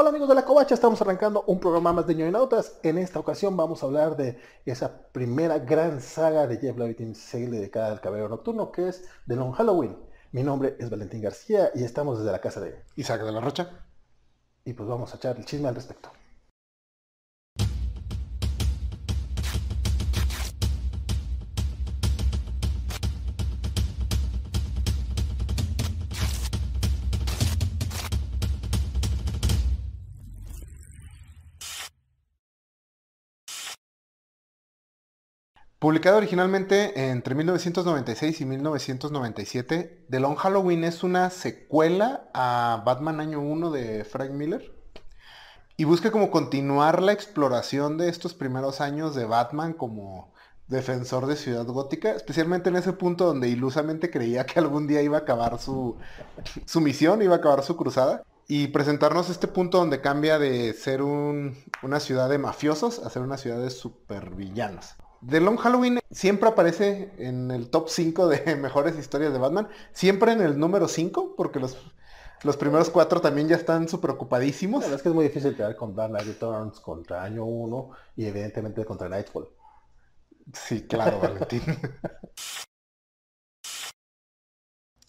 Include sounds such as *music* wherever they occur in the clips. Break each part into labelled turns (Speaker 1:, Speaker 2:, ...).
Speaker 1: Hola amigos de la Covacha, estamos arrancando un programa más de ñoinautas. En esta ocasión vamos a hablar de esa primera gran saga de Jeff Levitin Sale dedicada al cabello nocturno, que es The Long Halloween. Mi nombre es Valentín García y estamos desde la casa de
Speaker 2: Isaac de la Rocha.
Speaker 1: Y pues vamos a echar el chisme al respecto.
Speaker 2: Publicado originalmente entre 1996 y 1997, The Long Halloween es una secuela a Batman Año 1 de Frank Miller y busca como continuar la exploración de estos primeros años de Batman como defensor de Ciudad Gótica, especialmente en ese punto donde ilusamente creía que algún día iba a acabar su, su misión, iba a acabar su cruzada y presentarnos este punto donde cambia de ser una ciudad de mafiosos a ser una ciudad de supervillanos. The Long Halloween siempre aparece en el top 5 de *laughs* mejores historias de Batman. Siempre en el número 5, porque los, los primeros 4 también ya están súper ocupadísimos.
Speaker 1: La verdad es que es muy difícil quedar con Dark Knight Returns contra Año 1 y evidentemente contra Nightfall.
Speaker 2: Sí, claro, *laughs* Valentín.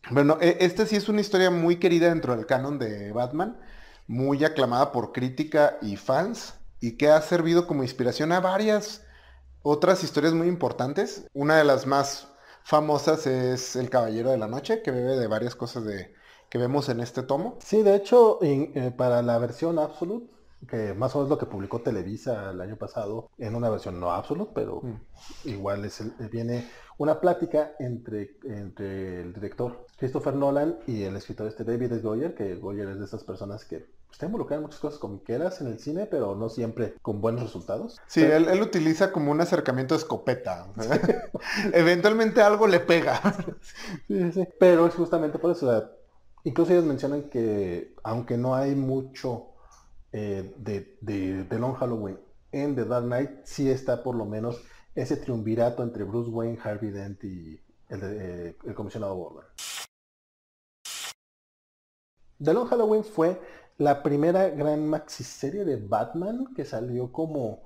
Speaker 2: bueno, e, esta sí es una historia muy querida dentro del canon de Batman, muy aclamada por crítica y fans, y que ha servido como inspiración a varias otras historias muy importantes. Una de las más famosas es El Caballero de la Noche, que bebe de varias cosas de, que vemos en este tomo.
Speaker 1: Sí, de hecho, eh, para la versión Absolute, que más o menos lo que publicó Televisa el año pasado, en una versión no Absolute, pero mm. igual es viene una plática entre, entre el director Christopher Nolan y el escritor este David S. Goyer, que Goyer es de esas personas que está involucrado en muchas cosas comiqueras en el cine, pero no siempre con buenos resultados.
Speaker 2: Sí, él, utiliza como un acercamiento de escopeta. *laughs* Eventualmente algo le pega.
Speaker 1: sí, sí. Pero es justamente por eso. incluso ellos mencionan que aunque no hay mucho eh, de, de, Long Halloween en The Dark Knight, sí está por lo menos ese triunvirato entre Bruce Wayne, Harvey Dent y el, eh, el comisionado Gordon. The Long Halloween fue la primera gran maxiserie de Batman que salió como,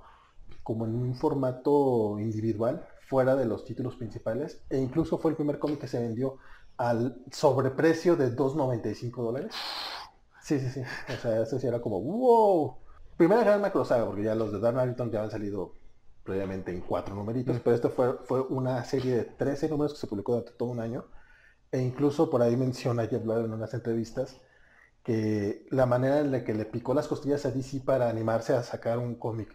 Speaker 1: como en un formato individual, fuera de los títulos principales, e incluso fue el primer cómic que se vendió al sobreprecio de 2.95 dólares. Sí, sí, sí. O sea, eso sí era como, wow. Primera gran macro saga, porque ya los de Dark Knight ya han salido previamente en cuatro numeritos, pero esto fue, fue una serie de 13 números que se publicó durante todo un año. E incluso por ahí menciona Jeff Loeb en unas entrevistas que la manera en la que le picó las costillas a DC para animarse a sacar un cómic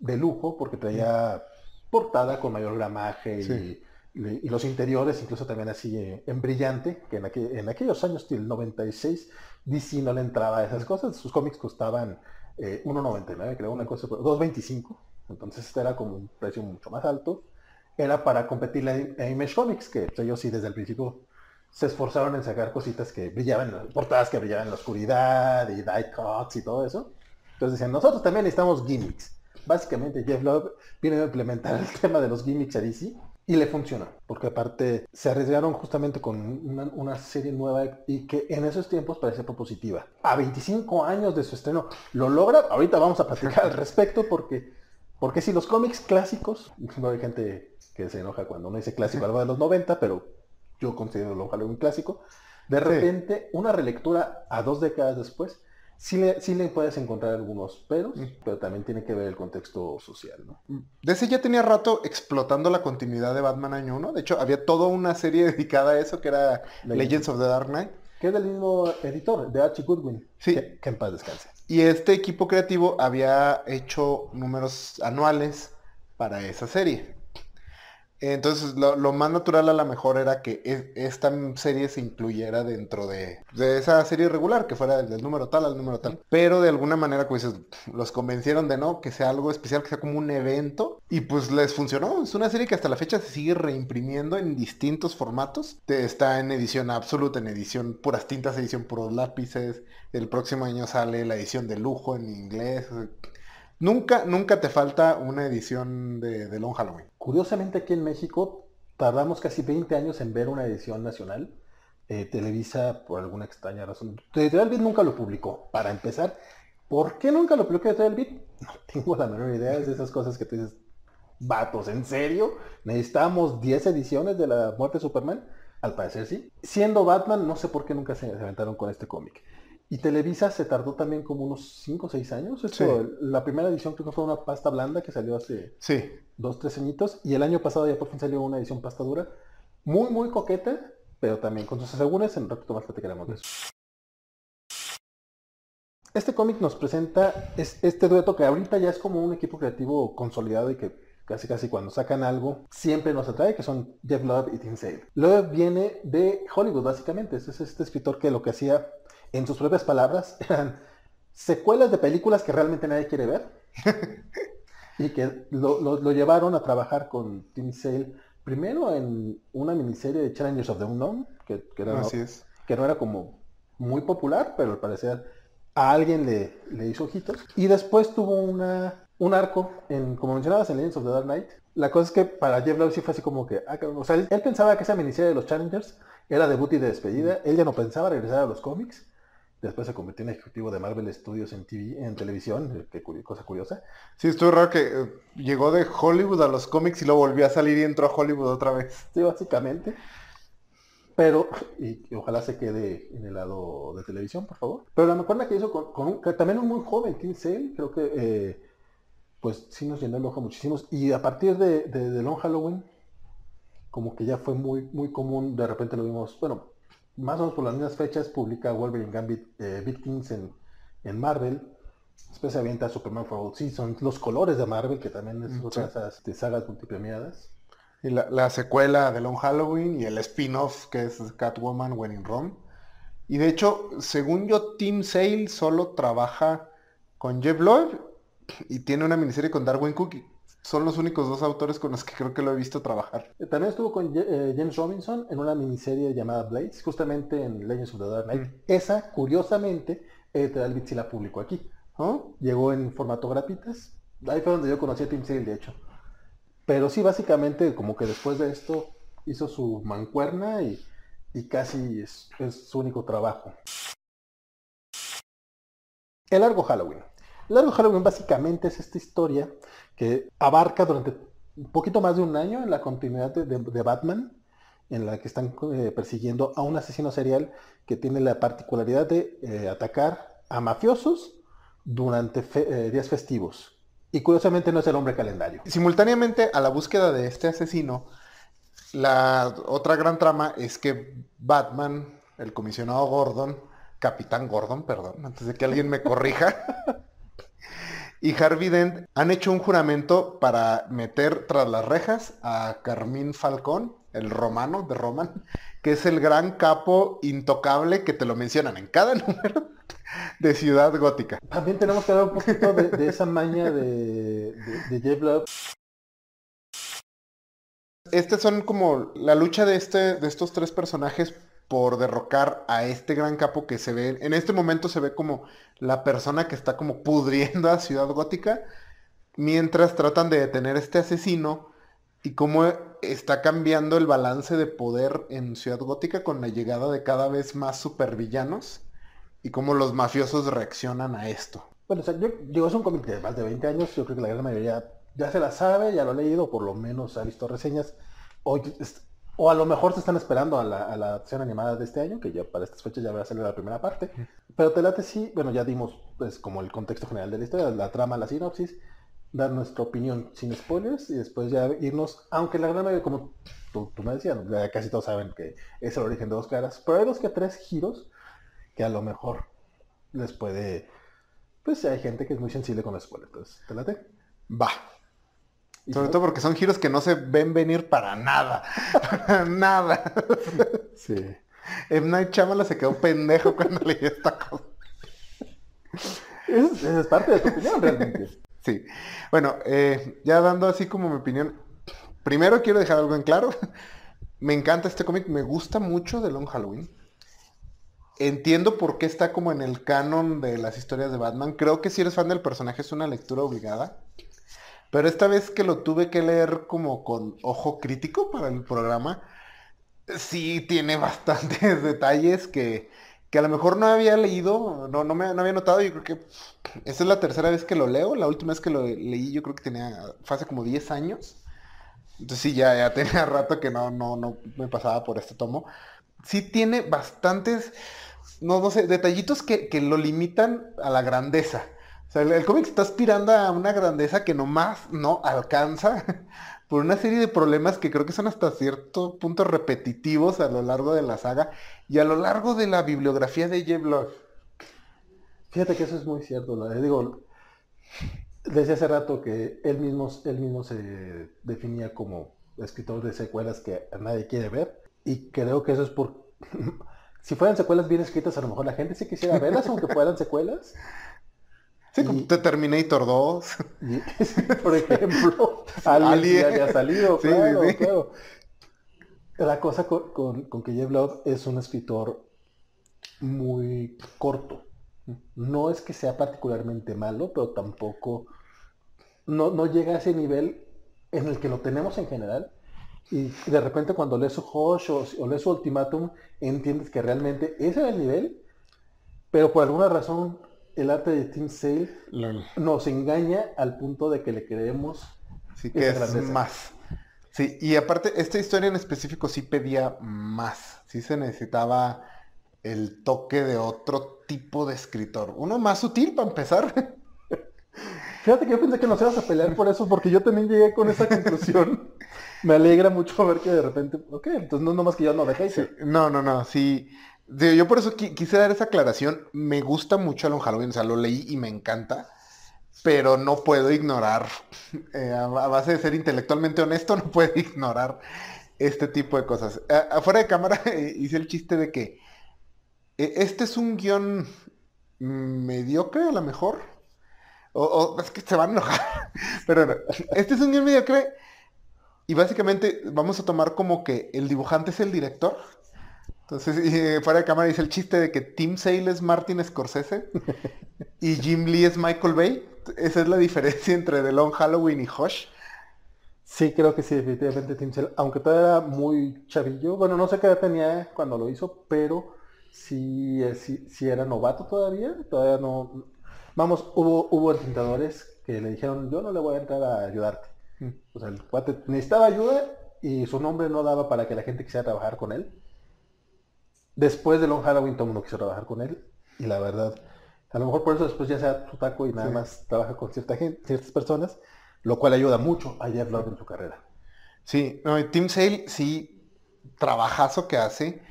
Speaker 1: de lujo, porque traía portada con mayor gramaje y, los interiores incluso también así eh, en brillante, que en, aquellos años del 96 DC no le entraba a esas cosas, sus cómics costaban 1.99, eh, creo, una cosa, 2.25, entonces este era como un precio mucho más alto, era para competir a Image Comics, que ellos sí desde el principio se esforzaron en sacar cositas que brillaban, portadas que brillaban en la oscuridad y die cuts y todo eso. Entonces decían, nosotros también necesitamos gimmicks. Básicamente Jeff Love viene a implementar *laughs* el tema de los gimmicks a DC y le funcionó, porque aparte se arriesgaron justamente con una, serie nueva y que en esos tiempos parece propositiva. A 25 años de su estreno lo logra, ahorita vamos a platicar al respecto porque, porque si los cómics clásicos, no hay gente que se enoja cuando uno dice clásico algo de los 90, pero yo considero lo un clásico, de repente una relectura a dos décadas después, sí le, sí le puedes encontrar algunos peros, mm. pero también tiene que ver el contexto social, ¿no?
Speaker 2: Mm. DC ya tenía rato explotando la continuidad de Batman año 1, de hecho había toda una serie *laughs* dedicada a eso que era Legends, of the Dark Knight.
Speaker 1: Que es del mismo editor, de Archie Goodwin.
Speaker 2: Sí.
Speaker 1: Que, que en paz descanse.
Speaker 2: Y este equipo creativo había hecho números anuales para esa serie. Entonces, lo, más natural a lo mejor era que e, esta serie se incluyera dentro de, esa serie regular, que fuera del, número tal al número tal. Pero de alguna manera, pues, los convencieron de no, que sea algo especial, que sea como un evento. Y pues les funcionó. Es una serie que hasta la fecha se sigue reimprimiendo en distintos formatos. Está en edición absoluta, en edición puras tintas, edición puros lápices. El próximo año sale la edición de lujo en inglés. Nunca, nunca te falta una edición de, Long Halloween.
Speaker 1: Curiosamente aquí en México tardamos casi 20 años en ver una edición nacional. Eh, Televisa, por alguna extraña razón, Editorial nunca lo publicó, para empezar. ¿Por qué nunca lo publicó el Beat? *laughs* No tengo la menor idea. Es de esas cosas que tú dices, vatos, ¿en serio? ¿Necesitamos 10 ediciones de la muerte de Superman? Al parecer sí. Siendo Batman, no sé por qué nunca se aventaron con este cómic. Y Televisa se tardó también como unos 5 o 6 años. Esto, La primera edición creo que fue una pasta blanda que salió hace
Speaker 2: sí.
Speaker 1: 2, 3 añitos. Y el año pasado ya por fin salió una edición pasta dura. Muy, muy coqueta, pero también con sus asegúnes. En un ratito más platicaremos de eso. Este cómic nos presenta este dueto que ahorita ya es como un equipo creativo consolidado y que casi casi cuando sacan algo, siempre nos atrae, que son Jeff Love y Tim Sale. Love viene de Hollywood, básicamente. Es este escritor que lo que hacía, en sus propias palabras, *laughs* eran secuelas de películas que realmente nadie quiere ver. *laughs* y que lo, llevaron a trabajar con Tim Sale, primero en una miniserie de Challengers of the Unknown, que, era, que no era como muy popular, pero al parecer a alguien le, le hizo ojitos. Y después tuvo una un arco, en, como mencionabas en Legends of the Dark Knight. La cosa es que para Jeff Lowe sí fue así como que, ah, o sea, él, pensaba que esa miniserie de los Challengers era debut y de despedida. Él ya no pensaba regresar a los cómics. Después se convirtió en ejecutivo de Marvel Studios en TV, en televisión, qué cosa curiosa.
Speaker 2: Sí, estuvo raro que eh, llegó de Hollywood a los cómics y luego volvió a salir y entró a Hollywood otra vez.
Speaker 1: Sí, básicamente. Pero, y, ojalá se quede en el lado de televisión, por favor. Pero la mejor que hizo con, un, también un muy joven, Tim Sale, creo que eh, pues sí nos llenó el ojo muchísimos. Y a partir de, de, Long Halloween, como que ya fue muy, muy común, de repente lo vimos, bueno, más o menos por las mismas fechas, publica Wolverine Gambit eh, Victims en, en Marvel. Después se avienta Superman for All Seasons, los colores de Marvel, que también es mm, otra de esas sagas multipremiadas.
Speaker 2: Y la, la, secuela de Long Halloween y el spin-off que es Catwoman When in Rome. Y de hecho, según yo, Team Sale solo trabaja con Jeff Loeb y tiene una miniserie con Darwin Cookie. Son los únicos dos autores con los que creo que lo he visto trabajar.
Speaker 1: Eh, también estuvo con eh, James Robinson en una miniserie llamada Blades, justamente en Legends of the Dark Knight. Mm. Esa, curiosamente, Beat sí la publicó aquí. Llegó en formato gratuitas. Ahí fue donde yo conocí a Tim Sale, de hecho. Pero sí, básicamente, como que después de esto hizo su mancuerna y, casi es, es su único trabajo. El largo Halloween. Largo Halloween básicamente es esta historia que abarca durante un poquito más de un año en la continuidad de, Batman, en la que están eh, persiguiendo a un asesino serial que tiene la particularidad de eh, atacar a mafiosos durante eh, días festivos. Y curiosamente no es el hombre calendario.
Speaker 2: Simultáneamente a la búsqueda de este asesino, la otra gran trama es que Batman, el comisionado Gordon, Capitán Gordon, perdón, antes de que alguien me corrija, *laughs* y Harvey Dent han hecho un juramento para meter tras las rejas a Carmín Falcón, el romano de Roman, que es el gran capo intocable que te lo mencionan en cada *laughs* número de Ciudad Gótica.
Speaker 1: También tenemos que hablar un poquito de, esa maña de, de, Jeff Love.
Speaker 2: Estas son como la lucha de, este, de estos tres personajes por derrocar a este gran capo que se ve, en este momento se ve como la persona que está como pudriendo a Ciudad Gótica, mientras tratan de detener a este asesino y cómo está cambiando el balance de poder en Ciudad Gótica con la llegada de cada vez más supervillanos y cómo los mafiosos reaccionan a esto.
Speaker 1: Bueno, o sea, yo digo, es un cómic de más de 20 años, yo creo que la gran mayoría ya se la sabe, ya lo ha leído, por lo menos ha visto reseñas. Hoy o a lo mejor se están esperando a la, a acción animada de este año, que ya para estas fechas ya va a salir la primera parte. Pero te late sí, bueno, ya dimos pues como el contexto general de la historia, la trama, la sinopsis, dar nuestra opinión sin spoilers y después ya irnos, aunque la gran mayoría, como tú, me decías, casi todos saben que es el origen de dos caras, pero hay dos que tres giros que a lo mejor les puede, pues hay gente que es muy sensible con los spoilers. Entonces, ¿te late?
Speaker 2: Va. Sobre todo porque son giros que no se ven venir para nada. para nada.
Speaker 1: Sí.
Speaker 2: M. Night Chamala se quedó pendejo cuando *laughs* leyó esta cosa.
Speaker 1: Esa es parte de tu opinión realmente.
Speaker 2: Sí. Bueno, eh, ya dando así como mi opinión. Primero quiero dejar algo en claro. Me encanta este cómic, me gusta mucho de Long Halloween. Entiendo por qué está como en el canon de las historias de Batman. Creo que si eres fan del personaje es una lectura obligada. Pero esta vez que lo tuve que leer como con ojo crítico para el programa, sí tiene *laughs* bastantes detalles que, que a lo mejor no había leído, no, no me no había notado, yo creo que esta es la tercera vez que lo leo, la última vez que lo leí yo creo que tenía, hace como 10 años. Entonces sí, ya, ya *laughs* tenía rato que no, no, no me pasaba por este tomo. Sí tiene bastantes, no, no sé, detallitos que, que lo limitan a la grandeza. El, el cómic está aspirando a una grandeza que nomás no alcanza *laughs* por una serie de problemas que creo que son hasta cierto punto repetitivos a lo largo de la saga y a lo largo de la bibliografía de Jeff Love.
Speaker 1: Fíjate que eso es muy cierto. ¿no? Digo, desde hace rato que él mismo, él mismo se definía como escritor de secuelas que nadie quiere ver. Y creo que eso es por... *laughs* si fueran secuelas bien escritas, a lo mejor la gente sí quisiera verlas, aunque fueran secuelas.
Speaker 2: Sí, como
Speaker 1: Y-
Speaker 2: The Terminator 2.
Speaker 1: Y, *laughs* por ejemplo, alguien *laughs*
Speaker 2: Alien.
Speaker 1: ya había salido,
Speaker 2: Sí,
Speaker 1: claro,
Speaker 2: sí, sí.
Speaker 1: claro. La cosa con, con, con que Jeff Love es un escritor muy corto. No es que sea particularmente malo, pero tampoco no, no llega a ese nivel en el que lo tenemos en general. Y de repente cuando lees su Hush o, o lees su Ultimatum, entiendes que realmente ese era el nivel, pero por alguna razón el arte de Tim Sale
Speaker 2: Lol.
Speaker 1: nos engaña al punto de que le creemos
Speaker 2: Sí que es
Speaker 1: grandeza.
Speaker 2: más. Sí, y aparte, esta historia en específico sí pedía más. Sí se necesitaba el toque de otro tipo de escritor. Uno más sutil para empezar. *laughs*
Speaker 1: Fíjate que yo pensé que nos ibas a pelear por eso, porque yo también llegué con esa conclusión. *laughs* Me alegra mucho ver que de repente, ok, entonces no es nomás que yo no de hater.
Speaker 2: No, no, no, sí. Yo por eso qui- quise dar esa aclaración. Me gusta mucho Alon Halloween, o sea, lo leí y me encanta. Pero no puedo ignorar, *laughs* eh, a base de ser intelectualmente honesto, no puedo *laughs* ignorar este tipo de cosas. Afuera de cámara *laughs* eh, hice el chiste de que eh, este es un guion mediocre a lo mejor. O, o- es que se van a enojar. Pero no, este es un guion mediocre y básicamente vamos a tomar como que el dibujante es el director. Entonces, eh, fuera de cámara dice el chiste de que Tim Sale es Martin Scorsese y *laughs* Jim Lee es Michael Bay. Esa es la diferencia entre The Long Halloween y Hush.
Speaker 1: Sí, creo que sí, definitivamente Tim Sale, aunque todavía era muy chavillo, bueno, no sé qué edad tenía cuando lo hizo, pero sí, eh, sí, sí era novato todavía, todavía no... Vamos, hubo, hubo entrenadores que le dijeron, yo no le voy a entrar a ayudarte. O sea, el cuate necesitaba ayuda y su nombre no daba para que la gente quisiera trabajar con él. Después de Long Halloween todo el mundo quiso trabajar con él y la verdad, a lo mejor por eso después ya sea su taco y nada
Speaker 2: Sí.
Speaker 1: más trabaja con cierta gente, ciertas personas, lo cual ayuda mucho a Jeff Love en su carrera.
Speaker 2: Sí, no, y Tim Sale sí, trabajazo que hace.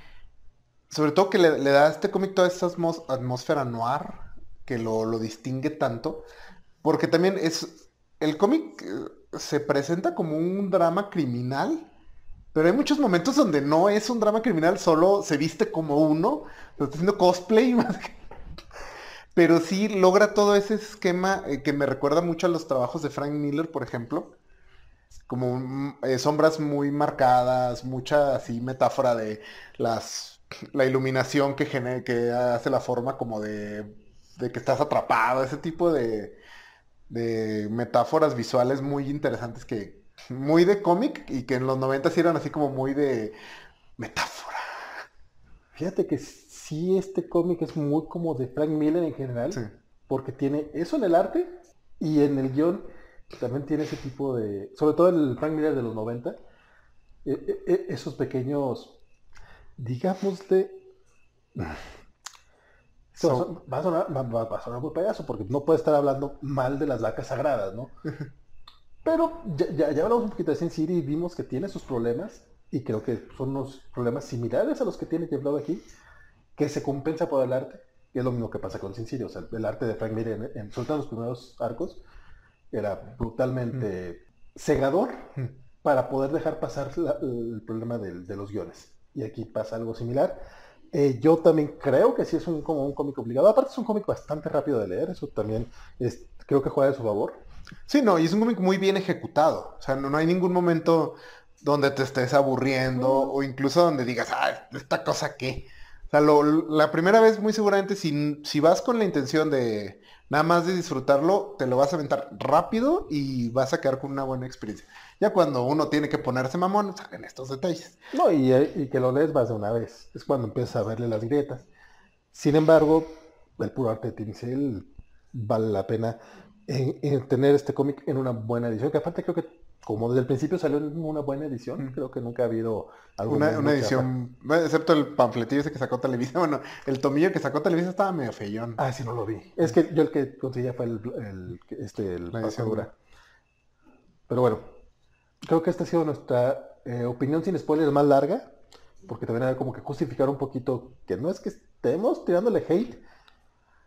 Speaker 2: Sobre todo que le, le da a este cómic toda esa atmósfera noir que lo, lo distingue tanto. Porque también es. El cómic eh, se presenta como un drama criminal. Pero hay muchos momentos donde no es un drama criminal, solo se viste como uno. Está haciendo cosplay *laughs* más que- Pero sí logra todo ese esquema eh, que me recuerda mucho a los trabajos de Frank Miller, por ejemplo como eh, sombras muy marcadas, mucha así metáfora de las *clears throat* la iluminación que gene- que hace la forma como de, de que estás atrapado, ese tipo de, de metáforas visuales muy interesantes que muy de cómic y que en los 90 sí eran así como muy de metáfora.
Speaker 1: Fíjate que sí este cómic es muy como de Frank Miller en general,
Speaker 2: Sí.
Speaker 1: porque tiene eso en el arte y en el guion también tiene ese tipo de, sobre todo el Frank Miller de los 90, eh, eh, eh, esos pequeños, digámosle, Esto va a
Speaker 2: So-
Speaker 1: son- va, a sonar, va- va a sonar muy payaso porque no puede estar hablando mal de las vacas sagradas, ¿no? Pero ya, hablamos un poquito de Sin City y vimos que tiene sus problemas y creo que son unos problemas similares a los que tiene Jeff Love aquí, que se compensa por el arte, que es lo mismo que pasa con Sin City, o sea, el arte de Frank Miller en, en en los primeros arcos era brutalmente cegador para poder dejar pasar el problema de los guiones. Y aquí pasa algo similar. Eh, yo también creo que sí es un, como un cómic obligado. Aparte es un cómic bastante rápido de leer, eso también creo que juega de su favor.
Speaker 2: Sí, no, y es un cómic muy bien ejecutado. O sea, no, no hay ningún momento donde te estés aburriendo o incluso donde digas, ah, esta cosa qué. O sea, lo- la primera vez muy seguramente si, si vas con la intención de nada más de disfrutarlo, te lo vas a aventar rápido y vas a quedar con una buena experiencia. Ya cuando uno tiene que ponerse mamón, salen estos detalles.
Speaker 1: No, y, y que lo lees más de una vez. Es cuando empiezas a verle las grietas. Sin embargo, el puro arte de Tim Sale vale la pena en, en tener este cómic en una buena edición, que aparte creo que como desde el principio salió en una buena edición, creo que nunca ha habido
Speaker 2: alguna una, una edición, bueno, excepto el panfletillo ese que sacó Televisa, *laughs* bueno, el tomillo que sacó Televisa estaba medio feyón.
Speaker 1: Ah, sí, no lo vi. Es que yo el que conseguía fue el, el este, el Pero bueno, creo que esta ha sido nuestra eh, opinión sin spoilers más larga, porque también hay como que justificar un poquito que no es que estemos tirándole hate,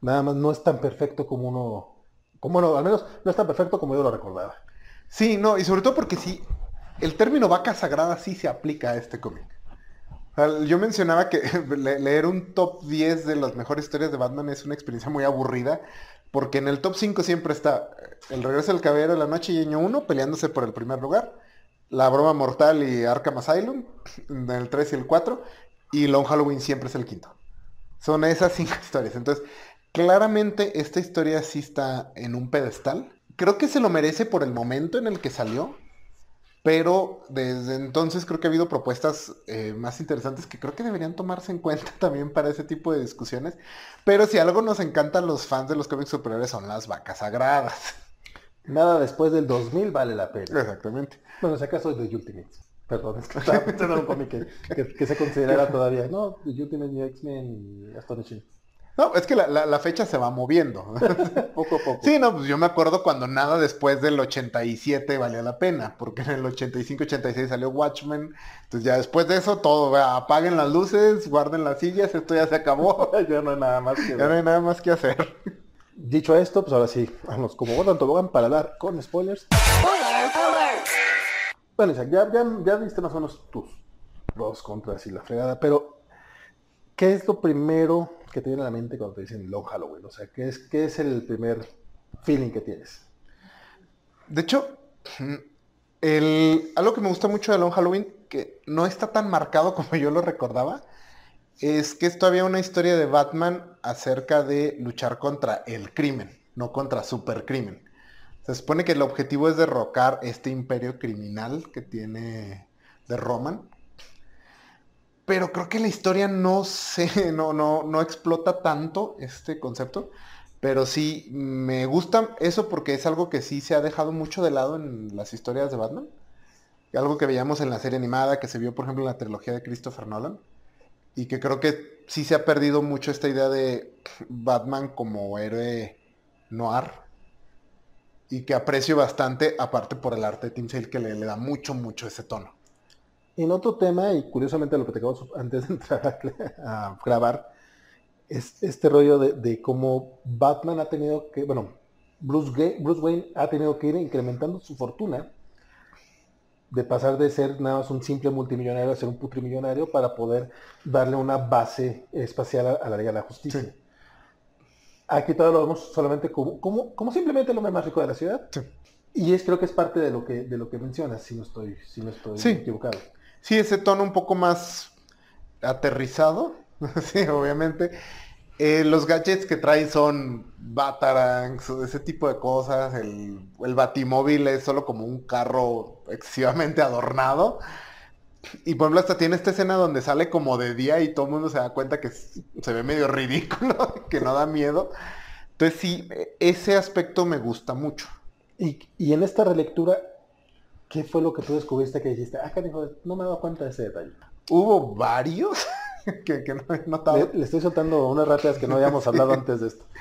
Speaker 1: nada más no es tan perfecto como uno, como no, al menos no es tan perfecto como yo lo recordaba.
Speaker 2: Sí, no, y sobre todo porque sí, el término vaca sagrada sí se aplica a este cómic. yo mencionaba que *laughs* leer un top 10 de las mejores historias de Batman es una experiencia muy aburrida, porque en el top 5 siempre está El regreso del caballero de la noche y Año 1 peleándose por el primer lugar, La broma mortal y Arkham Asylum, el 3 y el 4, y Long Halloween siempre es el quinto. Son esas cinco *laughs* historias. Entonces, claramente esta historia sí está en un pedestal creo que se lo merece por el momento en el que salió. Pero desde entonces creo que ha habido propuestas eh, más interesantes que creo que deberían tomarse en cuenta *laughs* también para ese tipo de discusiones. Pero si algo nos encanta a los fans de los cómics superiores son las vacas sagradas. *laughs*
Speaker 1: Nada después del 2000 vale la pena.
Speaker 2: Exactamente.
Speaker 1: Bueno, si acaso es de Ultimates. Perdón, es que *laughs* estaba pensando en un cómic que, se considera todavía. No, The Ultimate X-Men y Astonishing.
Speaker 2: No, es que la, fecha se va moviendo. *laughs*
Speaker 1: poco a poco.
Speaker 2: Sí, no, pues yo me acuerdo cuando nada después del 87 valía la pena, porque en el 85-86 salió Watchmen. Entonces ya después de eso todo, apaguen las luces, guarden las sillas, esto ya se acabó. *laughs*
Speaker 1: ya no hay nada más que
Speaker 2: Ya no hay nada más que hacer.
Speaker 1: Dicho esto, pues ahora sí, vamos como Gordon Tobogán para dar con spoilers. Bueno, ya, ya, ya viste más o menos tus pros, contras y la fregada, pero ¿qué es lo primero que te viene a la mente cuando te dicen Long Halloween? O sea, ¿qué es, qué es el primer feeling que tienes?
Speaker 2: De hecho, algo que me gusta mucho de Long Halloween, que no está tan marcado como yo lo recordaba, es que es todavía una historia de Batman acerca de luchar contra el crimen, no contra supercrimen. Se supone que el objetivo es derrocar este imperio criminal que tiene de Roman pero creo que la historia no se, *laughs* no, no, no explota tanto este concepto. Pero sí, me gusta eso porque es algo que sí se ha dejado mucho de lado en las historias de Batman. Algo que veíamos en la serie animada, que se vio, por ejemplo, en la trilogía de Christopher Nolan. Y que creo que sí se ha perdido mucho esta idea de Batman como héroe noir. Y que aprecio bastante, aparte por el arte de Tim Sale, que le da mucho, mucho ese tono.
Speaker 1: En otro tema, y curiosamente lo que te acabo antes de entrar a, grabar, es este rollo de, cómo Batman ha tenido que, bueno, Bruce, Bruce Wayne ha tenido que ir incrementando su fortuna de pasar de ser nada más un simple multimillonario a ser un putrimillonario para poder darle una base espacial a, la Liga de la Justicia. Aquí todo lo vemos solamente como, como, simplemente el hombre más rico de la ciudad. Y es creo que es parte de lo que, de lo que mencionas, si no estoy, si no estoy equivocado.
Speaker 2: Sí, ese tono un poco más aterrizado, *laughs* sí, obviamente. Eh, los gadgets que trae son Batarangs, ese tipo de cosas. El, batimóvil es solo como un carro excesivamente *laughs* adornado. Y por ejemplo, hasta tiene esta escena donde sale como de día y todo el mundo se da cuenta que se ve medio *laughs* ridículo, que no da miedo. Entonces sí, ese aspecto me gusta mucho.
Speaker 1: Y, y en esta relectura, ¿Qué fue lo que tú descubriste que dijiste? Ah, cariño, no me he dado cuenta de ese detalle.
Speaker 2: Hubo varios *laughs* que, no he notado.
Speaker 1: Le, estoy soltando unas rápidas que no habíamos hablado antes de esto. *laughs*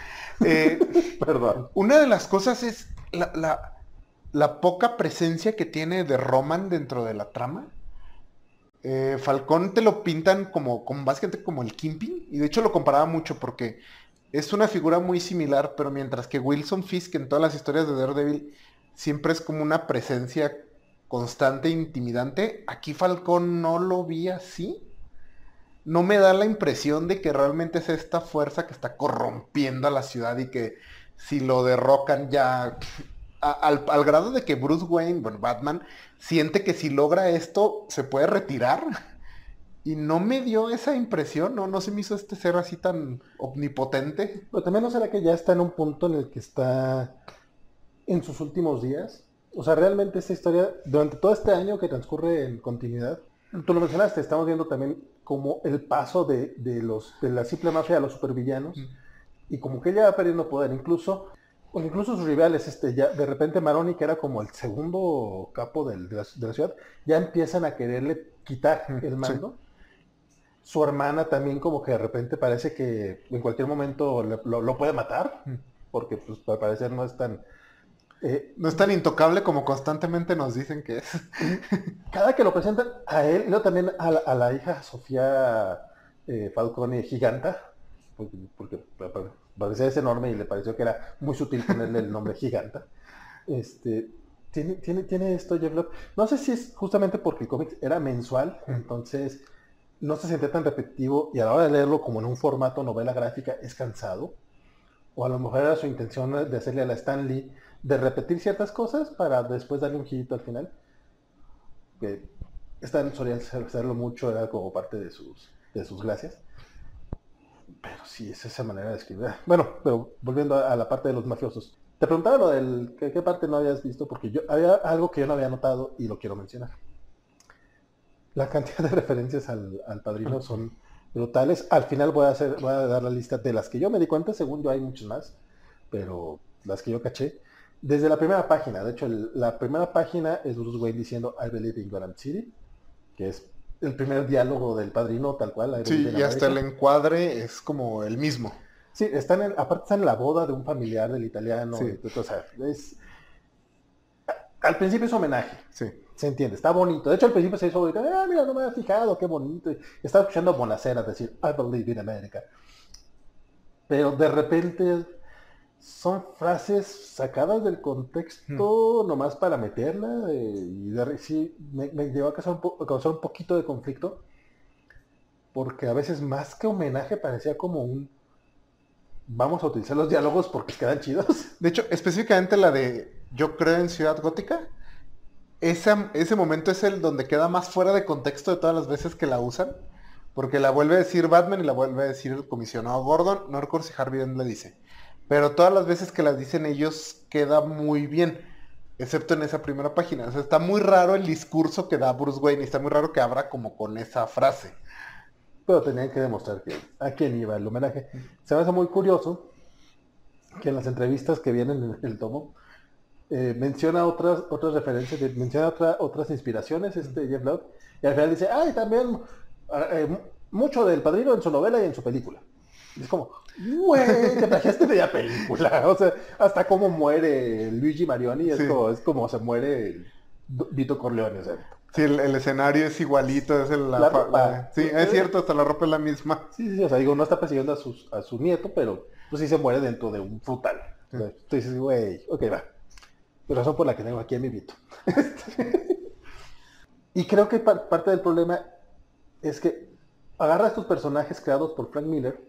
Speaker 2: Eh, *laughs* Perdón. Una de las cosas es la, poca presencia que tiene de Roman dentro de la trama. Eh, Falcón te lo pintan como, como básicamente como el Kimping. Y de hecho lo comparaba mucho porque es una figura muy similar, pero mientras que Wilson Fisk en todas las historias de Daredevil siempre es como una presencia constante, intimidante. Aquí Falcón no lo vi así. No me da la impresión de que realmente es esta fuerza que está corrompiendo a la ciudad y que si lo derrocan ya al, grado de que Bruce Wayne, bueno, Batman, siente que si logra esto se puede retirar. Y no me dio esa impresión, ¿no? No se me hizo este ser así tan omnipotente.
Speaker 1: Pero también no será que ya está en un punto en el que está en sus últimos días o sea, realmente esta historia, durante todo este año que transcurre en continuidad, tú lo mencionaste, estamos viendo también como el paso de, de los, de la simple mafia a los supervillanos, y como que ella va perdiendo poder, incluso, pues incluso sus rivales, este, ya de repente Maroni, que era como el segundo capo del- de, la, de la ciudad, ya empiezan a quererle quitar el mando. Su hermana también como que de repente parece que en cualquier momento lo, lo puede matar,
Speaker 2: Mm.
Speaker 1: porque pues al parecer no es tan... eh,
Speaker 2: No es tan intocable como constantemente nos dicen que es. *laughs*
Speaker 1: cada que lo presentan a él, y luego también a la, a la hija Sofía eh, Falcone Giganta, porque, porque pa- pa- parecía es enorme y le pareció que era muy sutil ponerle el nombre Giganta. Este, tiene, tiene, tiene esto Jeff Love. No sé si es justamente porque el cómic era mensual, entonces no se sentía tan repetitivo y a la hora de leerlo como en un formato novela gráfica es cansado. O a lo mejor era su intención de hacerle a la Stan Lee de repetir ciertas cosas para después darle un girito al final que Stan solía hacerlo mucho, era como parte de sus, de sus gracias. Pero sí, es esa manera de escribir. Ah, Bueno, pero volviendo a, la parte de los mafiosos. Te preguntaba lo del ¿qué, qué parte no habías visto, porque yo había algo que yo no había notado y lo quiero mencionar. La cantidad de *laughs* referencias al, al padrino son brutales. Al final voy a hacer, voy a dar la lista de las que yo me di cuenta, según yo hay muchas más, pero las que yo caché. Desde la primera página, de hecho, el- la primera página es Bruce Wayne diciendo I believe in Gotham City, que es el primer diálogo del padrino, tal cual. I
Speaker 2: Sí, y hasta el encuadre es como el mismo.
Speaker 1: Sí, están en, aparte están en la boda de un familiar del italiano.
Speaker 2: Sí.
Speaker 1: y o sea, es, al principio es homenaje,
Speaker 2: Sí.
Speaker 1: se entiende, está bonito. De hecho, al principio se hizo bonito. Ah, mira, no me había fijado, qué bonito. Y estaba escuchando a Bonacera decir, I believe in America. Pero de repente son frases sacadas del contexto nomás para meterla. eh, y de sí, me, me llevó a causar, un po- a causar un poquito de conflicto. Porque a veces más que homenaje parecía como un... Vamos a utilizar los diálogos porque quedan chidos. *laughs*
Speaker 2: De hecho, específicamente la de Yo creo en Ciudad Gótica, ese momento es el donde queda más fuera de contexto de todas las veces que la usan. Porque la vuelve a decir Batman y la vuelve a decir el comisionado Gordon. No recuerdo si Harvey Dent la dice. Pero todas las veces que las dicen ellos queda muy bien. Excepto en esa primera página. O sea, está muy raro el discurso que da Bruce Wayne. Y está muy raro que abra como con esa frase.
Speaker 1: Pero tenían que demostrar que a quién iba el homenaje. Se me hace muy curioso que en las entrevistas que vienen en el tomo eh, menciona otras otras referencias, menciona otra- otras inspiraciones este Jeff Loeb y al final dice, ay, también ah, eh, mu- mucho del padrino en su novela y en su película. Y es como, güey, te plagiaste de la película. *laughs* O sea, hasta cómo muere Luigi Marioni, es,
Speaker 2: Sí.
Speaker 1: como, es como se muere Vito Corleone. O sea,
Speaker 2: Sí, el, el escenario es igualito. Es el, la
Speaker 1: La ropa.
Speaker 2: la- sí, es cierto, hasta la ropa es la misma.
Speaker 1: Sí, sí, sí, o sea, digo, no está persiguiendo a, sus, a su nieto, pero pues sí se muere dentro de un frutal. Tú dices, güey, ok, va. Razón por la que tengo aquí a mi Vito. *laughs* y creo que par- parte del problema es que agarra estos personajes creados por Frank Miller,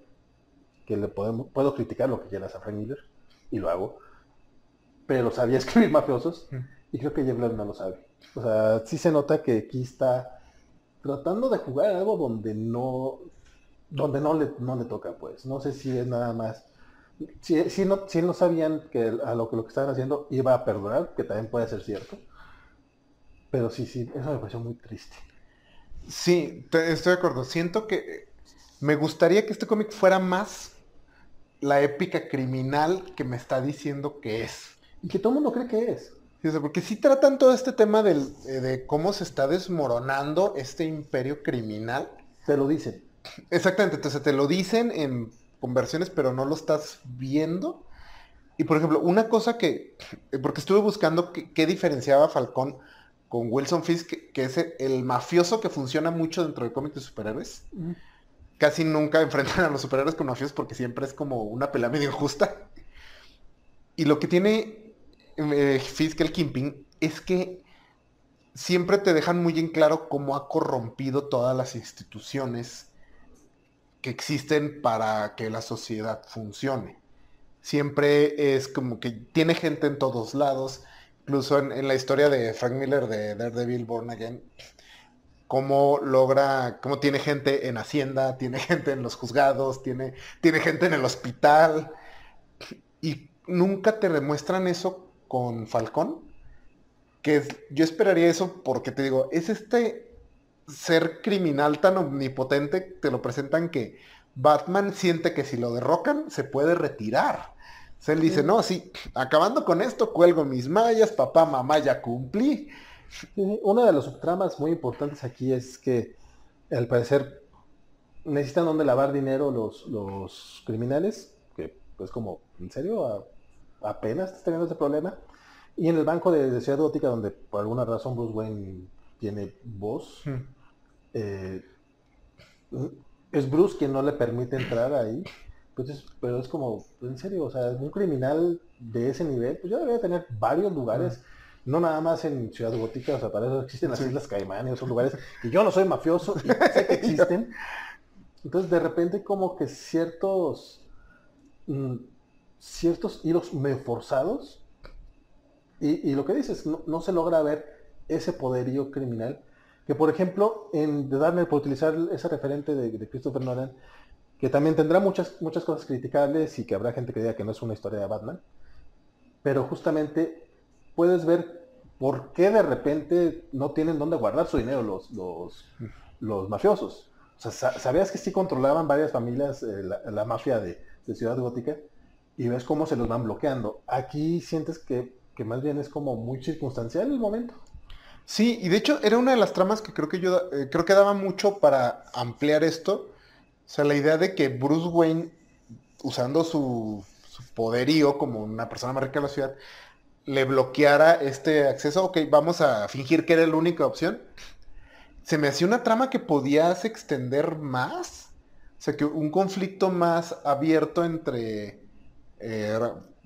Speaker 1: que le podemos, puedo criticar lo que quieras a Frank Miller, y lo hago, pero sabía *laughs* escribir mafiosos, y creo que Jeff Loeb no lo sabe. O sea, sí se nota que aquí está tratando de jugar algo donde no donde no le, no le toca, pues. No sé si es nada más. Si, si no, si no sabían que a lo que lo que estaban haciendo iba a perdurar, que también puede ser cierto. Pero sí, sí, eso me pareció muy triste.
Speaker 2: Sí, te- estoy de acuerdo. Siento que me gustaría que este cómic fuera más la épica criminal que me está diciendo que es.
Speaker 1: Y que todo el mundo cree que es.
Speaker 2: Porque sí tratan todo este tema del- eh, de cómo se está desmoronando este imperio criminal.
Speaker 1: Te lo dicen.
Speaker 2: Exactamente, entonces te lo dicen en conversiones, pero no lo estás viendo. Y por ejemplo, una cosa que, eh, porque estuve buscando qué, diferenciaba a Falcón con Wilson Fisk, que, que es el, el mafioso que funciona mucho dentro del cómic de superhéroes. Casi nunca enfrentan a los superhéroes con mafiosos porque siempre es como una pelea medio injusta. Y lo que tiene eh, Fisk el Kimping es que siempre te dejan muy en claro cómo ha corrompido todas las instituciones que existen para que la sociedad funcione. Siempre es como que tiene gente en todos lados, incluso en la historia de Frank Miller de Daredevil Born Again, cómo logra, cómo tiene gente en Hacienda, tiene gente en los juzgados, tiene, tiene gente en el hospital, y nunca te demuestran eso con Falcón, que es- yo esperaría eso porque te digo, es este ser criminal tan omnipotente, te lo presentan que Batman siente que si lo derrocan, se puede retirar. Sea, él dice, no, sí, acabando con esto, cuelgo mis mallas, papá, mamá, ya cumplí.
Speaker 1: Una de las subtramas muy importantes aquí es que, al parecer, necesitan donde lavar dinero los, los criminales, que pues como, ¿en serio? apenas estás teniendo ese problema. Y en el banco de, Ciudad Gótica, donde por alguna razón Bruce Wayne tiene voz, hmm. eh, es Bruce quien no le permite entrar ahí. Pues pero es como, en serio, o sea, un criminal de ese nivel, pues ya debería tener varios lugares. Hmm no nada más en Ciudad Gótica, o sea, para eso existen las Islas Caimán y esos lugares, y yo no soy mafioso, y sé que *laughs* existen. Entonces, de repente, como que ciertos, mm, ciertos hilos medio forzados, y, lo que dices, no, se logra ver ese poderío criminal, que por ejemplo, en The Dark por utilizar ese referente de, Christopher Nolan, que también tendrá muchas, muchas cosas criticables y que habrá gente que diga que no es una historia de Batman, pero justamente puedes ver por qué de repente no tienen dónde guardar su dinero los, los, mafiosos. O sea, ¿sabías que sí controlaban varias familias eh, la, mafia de, Ciudad Gótica? Y ves cómo se los van bloqueando. Aquí sientes que, más bien es como muy circunstancial el momento.
Speaker 2: Sí, y de hecho era una de las tramas que creo que yo eh, creo que daba mucho para ampliar esto. O sea, la idea de que Bruce Wayne, usando su, su poderío como una persona más rica de la ciudad, le bloqueara este acceso, ok, vamos a fingir que era la única opción. Se me hacía una trama que podías extender más. O sea, que un conflicto más abierto entre eh,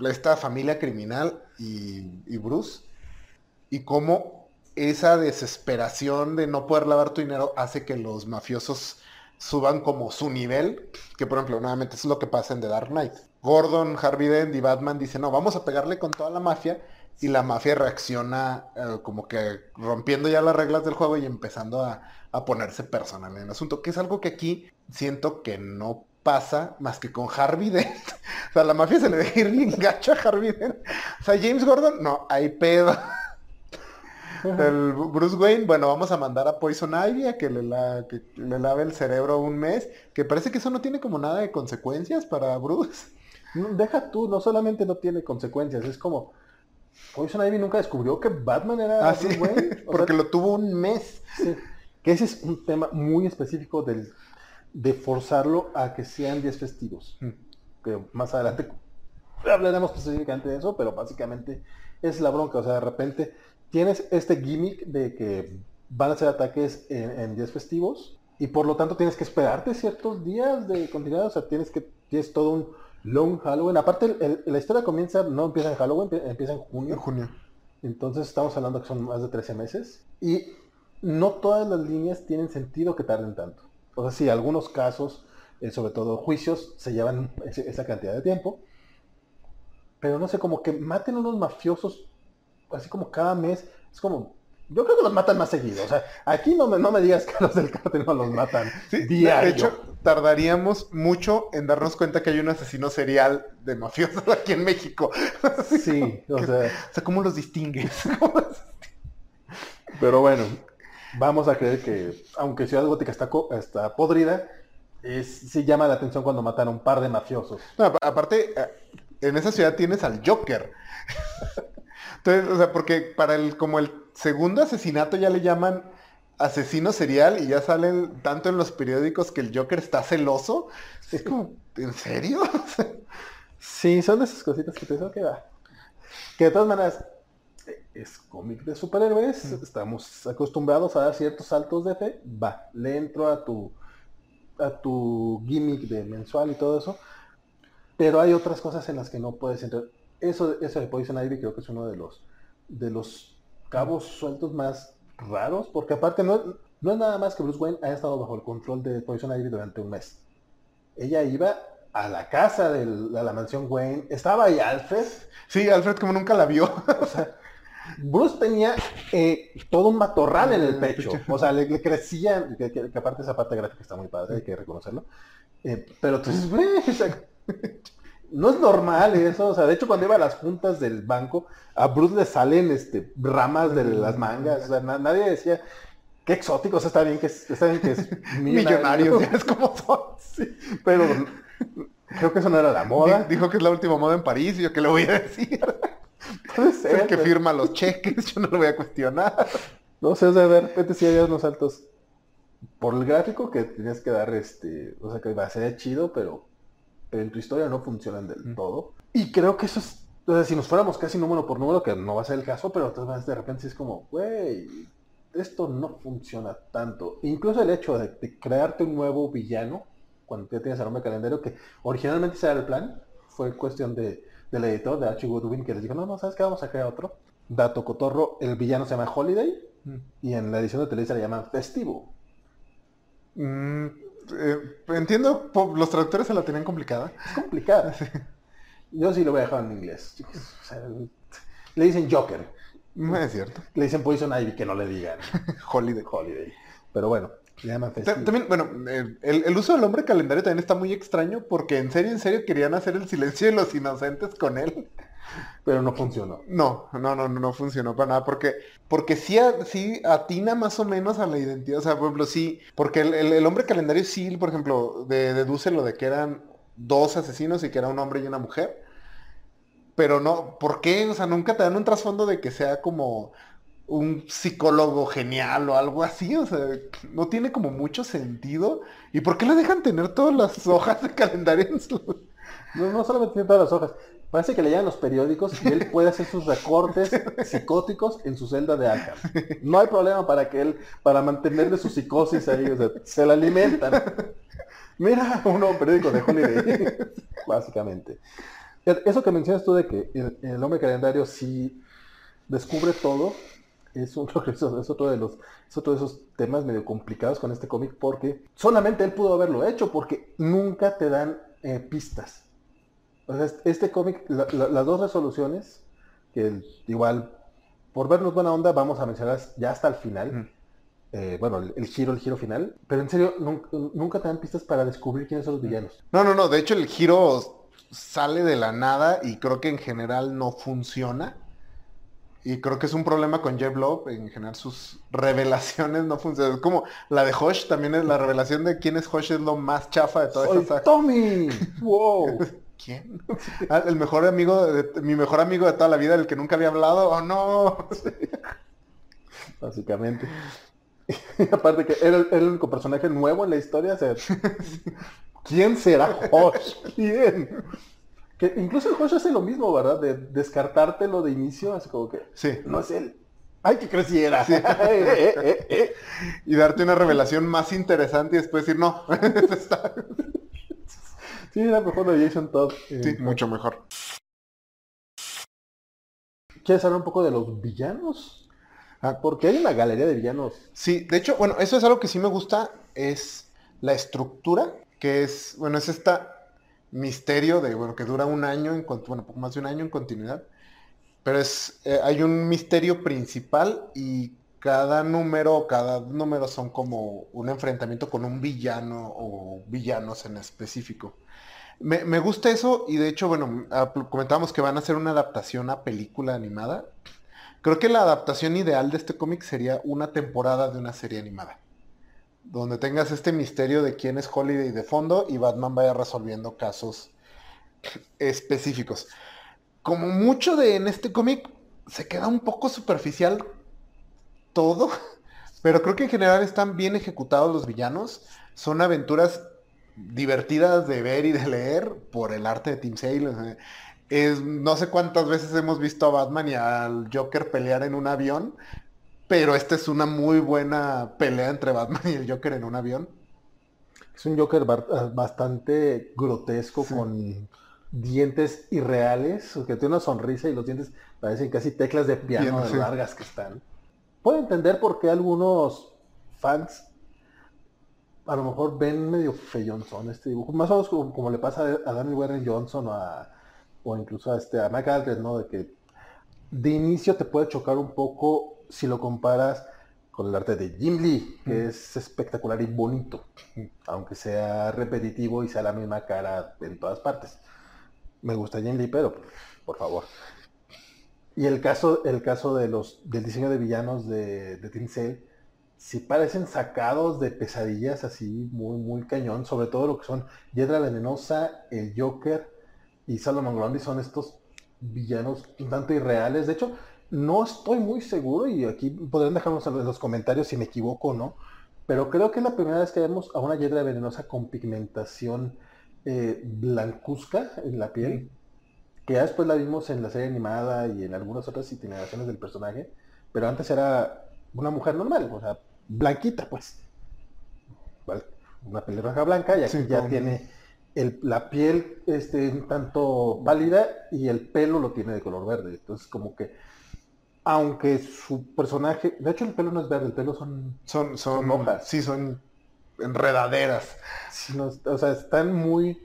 Speaker 2: esta familia criminal y, y, Bruce. Y cómo esa desesperación de no poder lavar tu dinero hace que los mafiosos suban como su nivel. Que por ejemplo, nuevamente es lo que pasa en The Dark Knight. Gordon, Harvey Dent y Batman dicen, no, vamos a pegarle con toda la mafia. Y la mafia reacciona eh, como que rompiendo ya las reglas del juego y empezando a, ponerse personal en el asunto. Que es algo que aquí siento que no pasa más que con Harvey *laughs* Dent. o sea, la mafia se le deja ir bien gacho a Harvey Dent. O sea, James Gordon, no, hay pedo. El Bruce Wayne, bueno, vamos a mandar a Poison Ivy a que le, que le lave el cerebro un mes, que parece que eso no tiene como nada de consecuencias para Bruce.
Speaker 1: Deja tú, no solamente no tiene consecuencias, es como Poison Ivy nunca descubrió que Batman era
Speaker 2: ah, *laughs* porque lo tuvo un mes.
Speaker 1: Que ese es un tema muy específico del, de forzarlo a que sean 10 festivos. Mm. Que más adelante hablaremos específicamente de eso, pero básicamente es la bronca. O sea, de repente tienes este gimmick de que van a ser ataques en 10 festivos y por lo tanto tienes que esperarte ciertos días de continuidad. O sea, tienes que, tienes todo un Long Halloween. Aparte, la historia comienza, no empieza en Halloween, empieza en junio.
Speaker 2: junio.
Speaker 1: Entonces estamos hablando que son más de 13 meses. Y no todas las líneas tienen sentido que tarden tanto. O sea, sí, algunos casos, eh, sobre todo juicios, se llevan esa cantidad de tiempo. Pero no sé, como que maten unos mafiosos, así como cada mes. Es como, yo creo que los matan más seguido. O sea, aquí no me, no me digas que los del cartel no los matan
Speaker 2: De hecho, tardaríamos mucho en darnos cuenta que hay un asesino serial de mafiosos *laughs* aquí en México. *laughs*
Speaker 1: Sí, o sea...
Speaker 2: O sea, ¿cómo los distingues? *laughs*
Speaker 1: Pero bueno, vamos a creer que, aunque Ciudad Gótica está, está podrida, es, sí llama la atención cuando matan a un par de mafiosos.
Speaker 2: aparte, eh, en esa ciudad tienes al Joker. Entonces, o sea, porque para el, como el segundo asesinato ya le llaman asesino serial y ya salen tanto en los periódicos que el Joker está celoso. Es como, ¿en serio? *laughs*
Speaker 1: sí, son esas cositas que pienso que va. Que de todas maneras, es cómic de superhéroes, estamos acostumbrados a dar ciertos saltos de fe, va, le entro a tu a tu gimmick de mensual y todo eso, pero hay otras cosas en las que no puedes entrar. Eso, eso de Poison Ivy creo que es uno de los de los cabos sueltos más raros, porque aparte no, no es nada más que Bruce Wayne haya estado bajo el control de Poison Ivy durante un mes. Ella iba a la casa de la, mansión Wayne, estaba ahí Alfred.
Speaker 2: Sí, Alfred como nunca la vio.
Speaker 1: o sea, Bruce tenía eh, todo un matorral en el pecho. O sea, le, crecía, que, aparte esa parte gráfica está muy padre, hay que reconocerlo. Eh, pero *laughs* tú dices, no es normal eso, o sea, de hecho cuando iba a las juntas del banco, a Bruce le salen este, ramas de las mangas, o sea, nadie decía, qué exóticos, está bien que es, está bien que es *laughs*
Speaker 2: Millonarios, ya es como son. *laughs*
Speaker 1: Sí, pero creo que eso no era la moda.
Speaker 2: Di- Dijo que es la última moda en París, y yo qué le voy a decir. *laughs*
Speaker 1: Puede
Speaker 2: Es
Speaker 1: ser,
Speaker 2: el que
Speaker 1: pero-
Speaker 2: firma los cheques, yo no lo voy a cuestionar.
Speaker 1: No sé, o sea, de repente sí había unos saltos por el gráfico que tenías que dar, este, o sea, que va a ser chido, pero en tu historia no funcionan del
Speaker 2: Mm.
Speaker 1: todo. Y creo que eso es, o sea, si nos fuéramos casi número por número, que no va a ser el caso, pero de repente sí es como, güey, esto no funciona tanto. Incluso el hecho de, de crearte un nuevo villano, cuando ya tienes el nombre calendario, que originalmente ese era el plan, fue cuestión de, del editor, de Archie Goodwin, que les dijo, no, no, ¿sabes qué? Vamos a crear otro. Dato cotorro, el villano se llama Holiday, y en la edición de Televisa le llaman Festivo.
Speaker 2: Mm, eh, entiendo, los traductores se la tenían complicada.
Speaker 1: Es complicado. *laughs* Yo sí lo voy a dejar en inglés, chicos. O sea, le dicen Joker,
Speaker 2: No es cierto.
Speaker 1: le dicen Poison Ivy, que no le digan *laughs*
Speaker 2: Holiday.
Speaker 1: Holiday. Pero bueno.
Speaker 2: También, bueno, eh, el, el uso del hombre calendario también está muy extraño porque en serio, en serio querían hacer el silencio de los inocentes con él.
Speaker 1: Pero no funcionó.
Speaker 2: No, no, no, no, no funcionó para nada porque, porque sí, a- sí atina más o menos a la identidad. O sea, por ejemplo, sí, porque el, el- el hombre calendario sí, por ejemplo, de- deduce lo de que eran dos asesinos y que era un hombre y una mujer. Pero no, ¿por qué? O sea, nunca te dan un trasfondo de que sea como un psicólogo genial o algo así. O sea, no tiene como mucho sentido. ¿Y por qué le dejan tener todas las *laughs* hojas de calendario en su...
Speaker 1: No, no solamente tiene todas las hojas. Parece que le llegan los periódicos y él puede hacer sus recortes psicóticos en su celda de Arkham. No hay problema para que él, para mantenerle su psicosis ahí, o sea, se la alimentan. Mira, un nuevo periódico de Holiday, básicamente. Eso que mencionas tú de que el, hombre calendario sí descubre todo, es, eso- es otro de los, es otro de esos temas medio complicados con este cómic porque solamente él pudo haberlo hecho porque nunca te dan eh, pistas. O sea, este- este cómic, la- la- las dos resoluciones, que igual, por vernos buena onda, vamos a mencionarlas ya hasta el final. Eh, bueno, el, el giro, el giro final. Pero en serio, nunca, nunca te dan pistas para descubrir quiénes son los villanos.
Speaker 2: No, no, no. De hecho, el giro sale de la nada y creo que en general no funciona. Y creo que es un problema con Jeff Love. En general sus *laughs* revelaciones no funcionan. Es como la de Hosh también es la revelación de quién es Hosh es lo más chafa de toda
Speaker 1: ¡Soy
Speaker 2: esa saga.
Speaker 1: Tommy! *laughs* ¡Wow!
Speaker 2: ¿Quién? *laughs* Ah, el mejor amigo, de, mi mejor amigo de toda la vida, el que nunca había hablado. ¡Oh, no! *laughs*
Speaker 1: Básicamente. Y *laughs* aparte que era el, el único personaje nuevo en la historia. o sea, ¿Quién será Hosh? ¿Quién? Que incluso el Hosh hace lo mismo, ¿verdad? De descartártelo de inicio, así como que
Speaker 2: Sí.
Speaker 1: no es él. ¡Ay, que creciera! Eh, eh, eh, eh.
Speaker 2: Y darte una revelación más interesante y después decir, no.
Speaker 1: Sí, era mejor de Jason Todd. eh,
Speaker 2: sí, mucho mejor.
Speaker 1: ¿Quieres hablar un poco de los villanos?
Speaker 2: Ah.
Speaker 1: Porque hay una galería de villanos.
Speaker 2: Sí, de hecho, bueno, eso es algo que sí me gusta, es la estructura, que es, bueno, es esta misterio de, bueno, que dura un año, en, bueno, poco más de un año en continuidad, pero es, eh, hay un misterio principal y cada número, cada número son como un enfrentamiento con un villano o villanos en específico. Me, me gusta eso y de hecho, bueno, ah, comentábamos que van a hacer una adaptación a película animada. Creo que la adaptación ideal de este cómic sería una temporada de una serie animada. Donde tengas este misterio de quién es Holiday de fondo y Batman vaya resolviendo casos específicos. Como mucho de en este cómic se queda un poco superficial todo, *laughs* pero creo que en general están bien ejecutados los villanos. Son aventuras divertidas de ver y de leer por el arte de Tim Sale. es, no sé cuántas veces hemos visto a Batman y al Joker pelear en un avión, pero esta es una muy buena pelea entre Batman y el Joker en un avión.
Speaker 1: Es un Joker ah, bastante grotesco
Speaker 2: Sí.
Speaker 1: con dientes irreales, que tiene una sonrisa y los dientes parecen casi teclas de piano de
Speaker 2: sí.
Speaker 1: largas que están. Puedo entender por qué algunos fans a lo mejor ven medio feyonzón este dibujo, más o menos como, como le pasa a Daniel Warren Johnson o, a- o incluso a, este, a Mike Aldred, ¿no? De que de inicio te puede chocar un poco si lo comparas con el arte de Jim Lee, que
Speaker 2: Mm.
Speaker 1: es espectacular y bonito, aunque sea repetitivo y sea la misma cara en todas partes. Me gusta Jim Lee, pero por favor. Y el caso, el caso de los, del diseño de villanos de, de Tim Sale, sí parecen sacados de pesadillas así muy, muy cañón, sobre todo lo que son Hiedra Venenosa, el Joker y Salomon Grundy son estos villanos un tanto irreales. De hecho, no estoy muy seguro y aquí podrán dejarnos en los comentarios si me equivoco o no, pero creo que es la primera vez que vemos a una Hiedra Venenosa con pigmentación eh, blancuzca en la piel, que ya después la vimos en la serie animada y en algunas otras itineraciones del personaje, pero antes era una mujer normal, o sea, blanquita, pues. Una pelirroja blanca y aquí ya tiene la piel este, un tanto pálida y el pelo lo tiene de color verde. Entonces como que, aunque su personaje, de hecho el pelo no es verde, el pelo son,
Speaker 2: son, son, hojas. Sí, son enredaderas.
Speaker 1: o sea, están muy,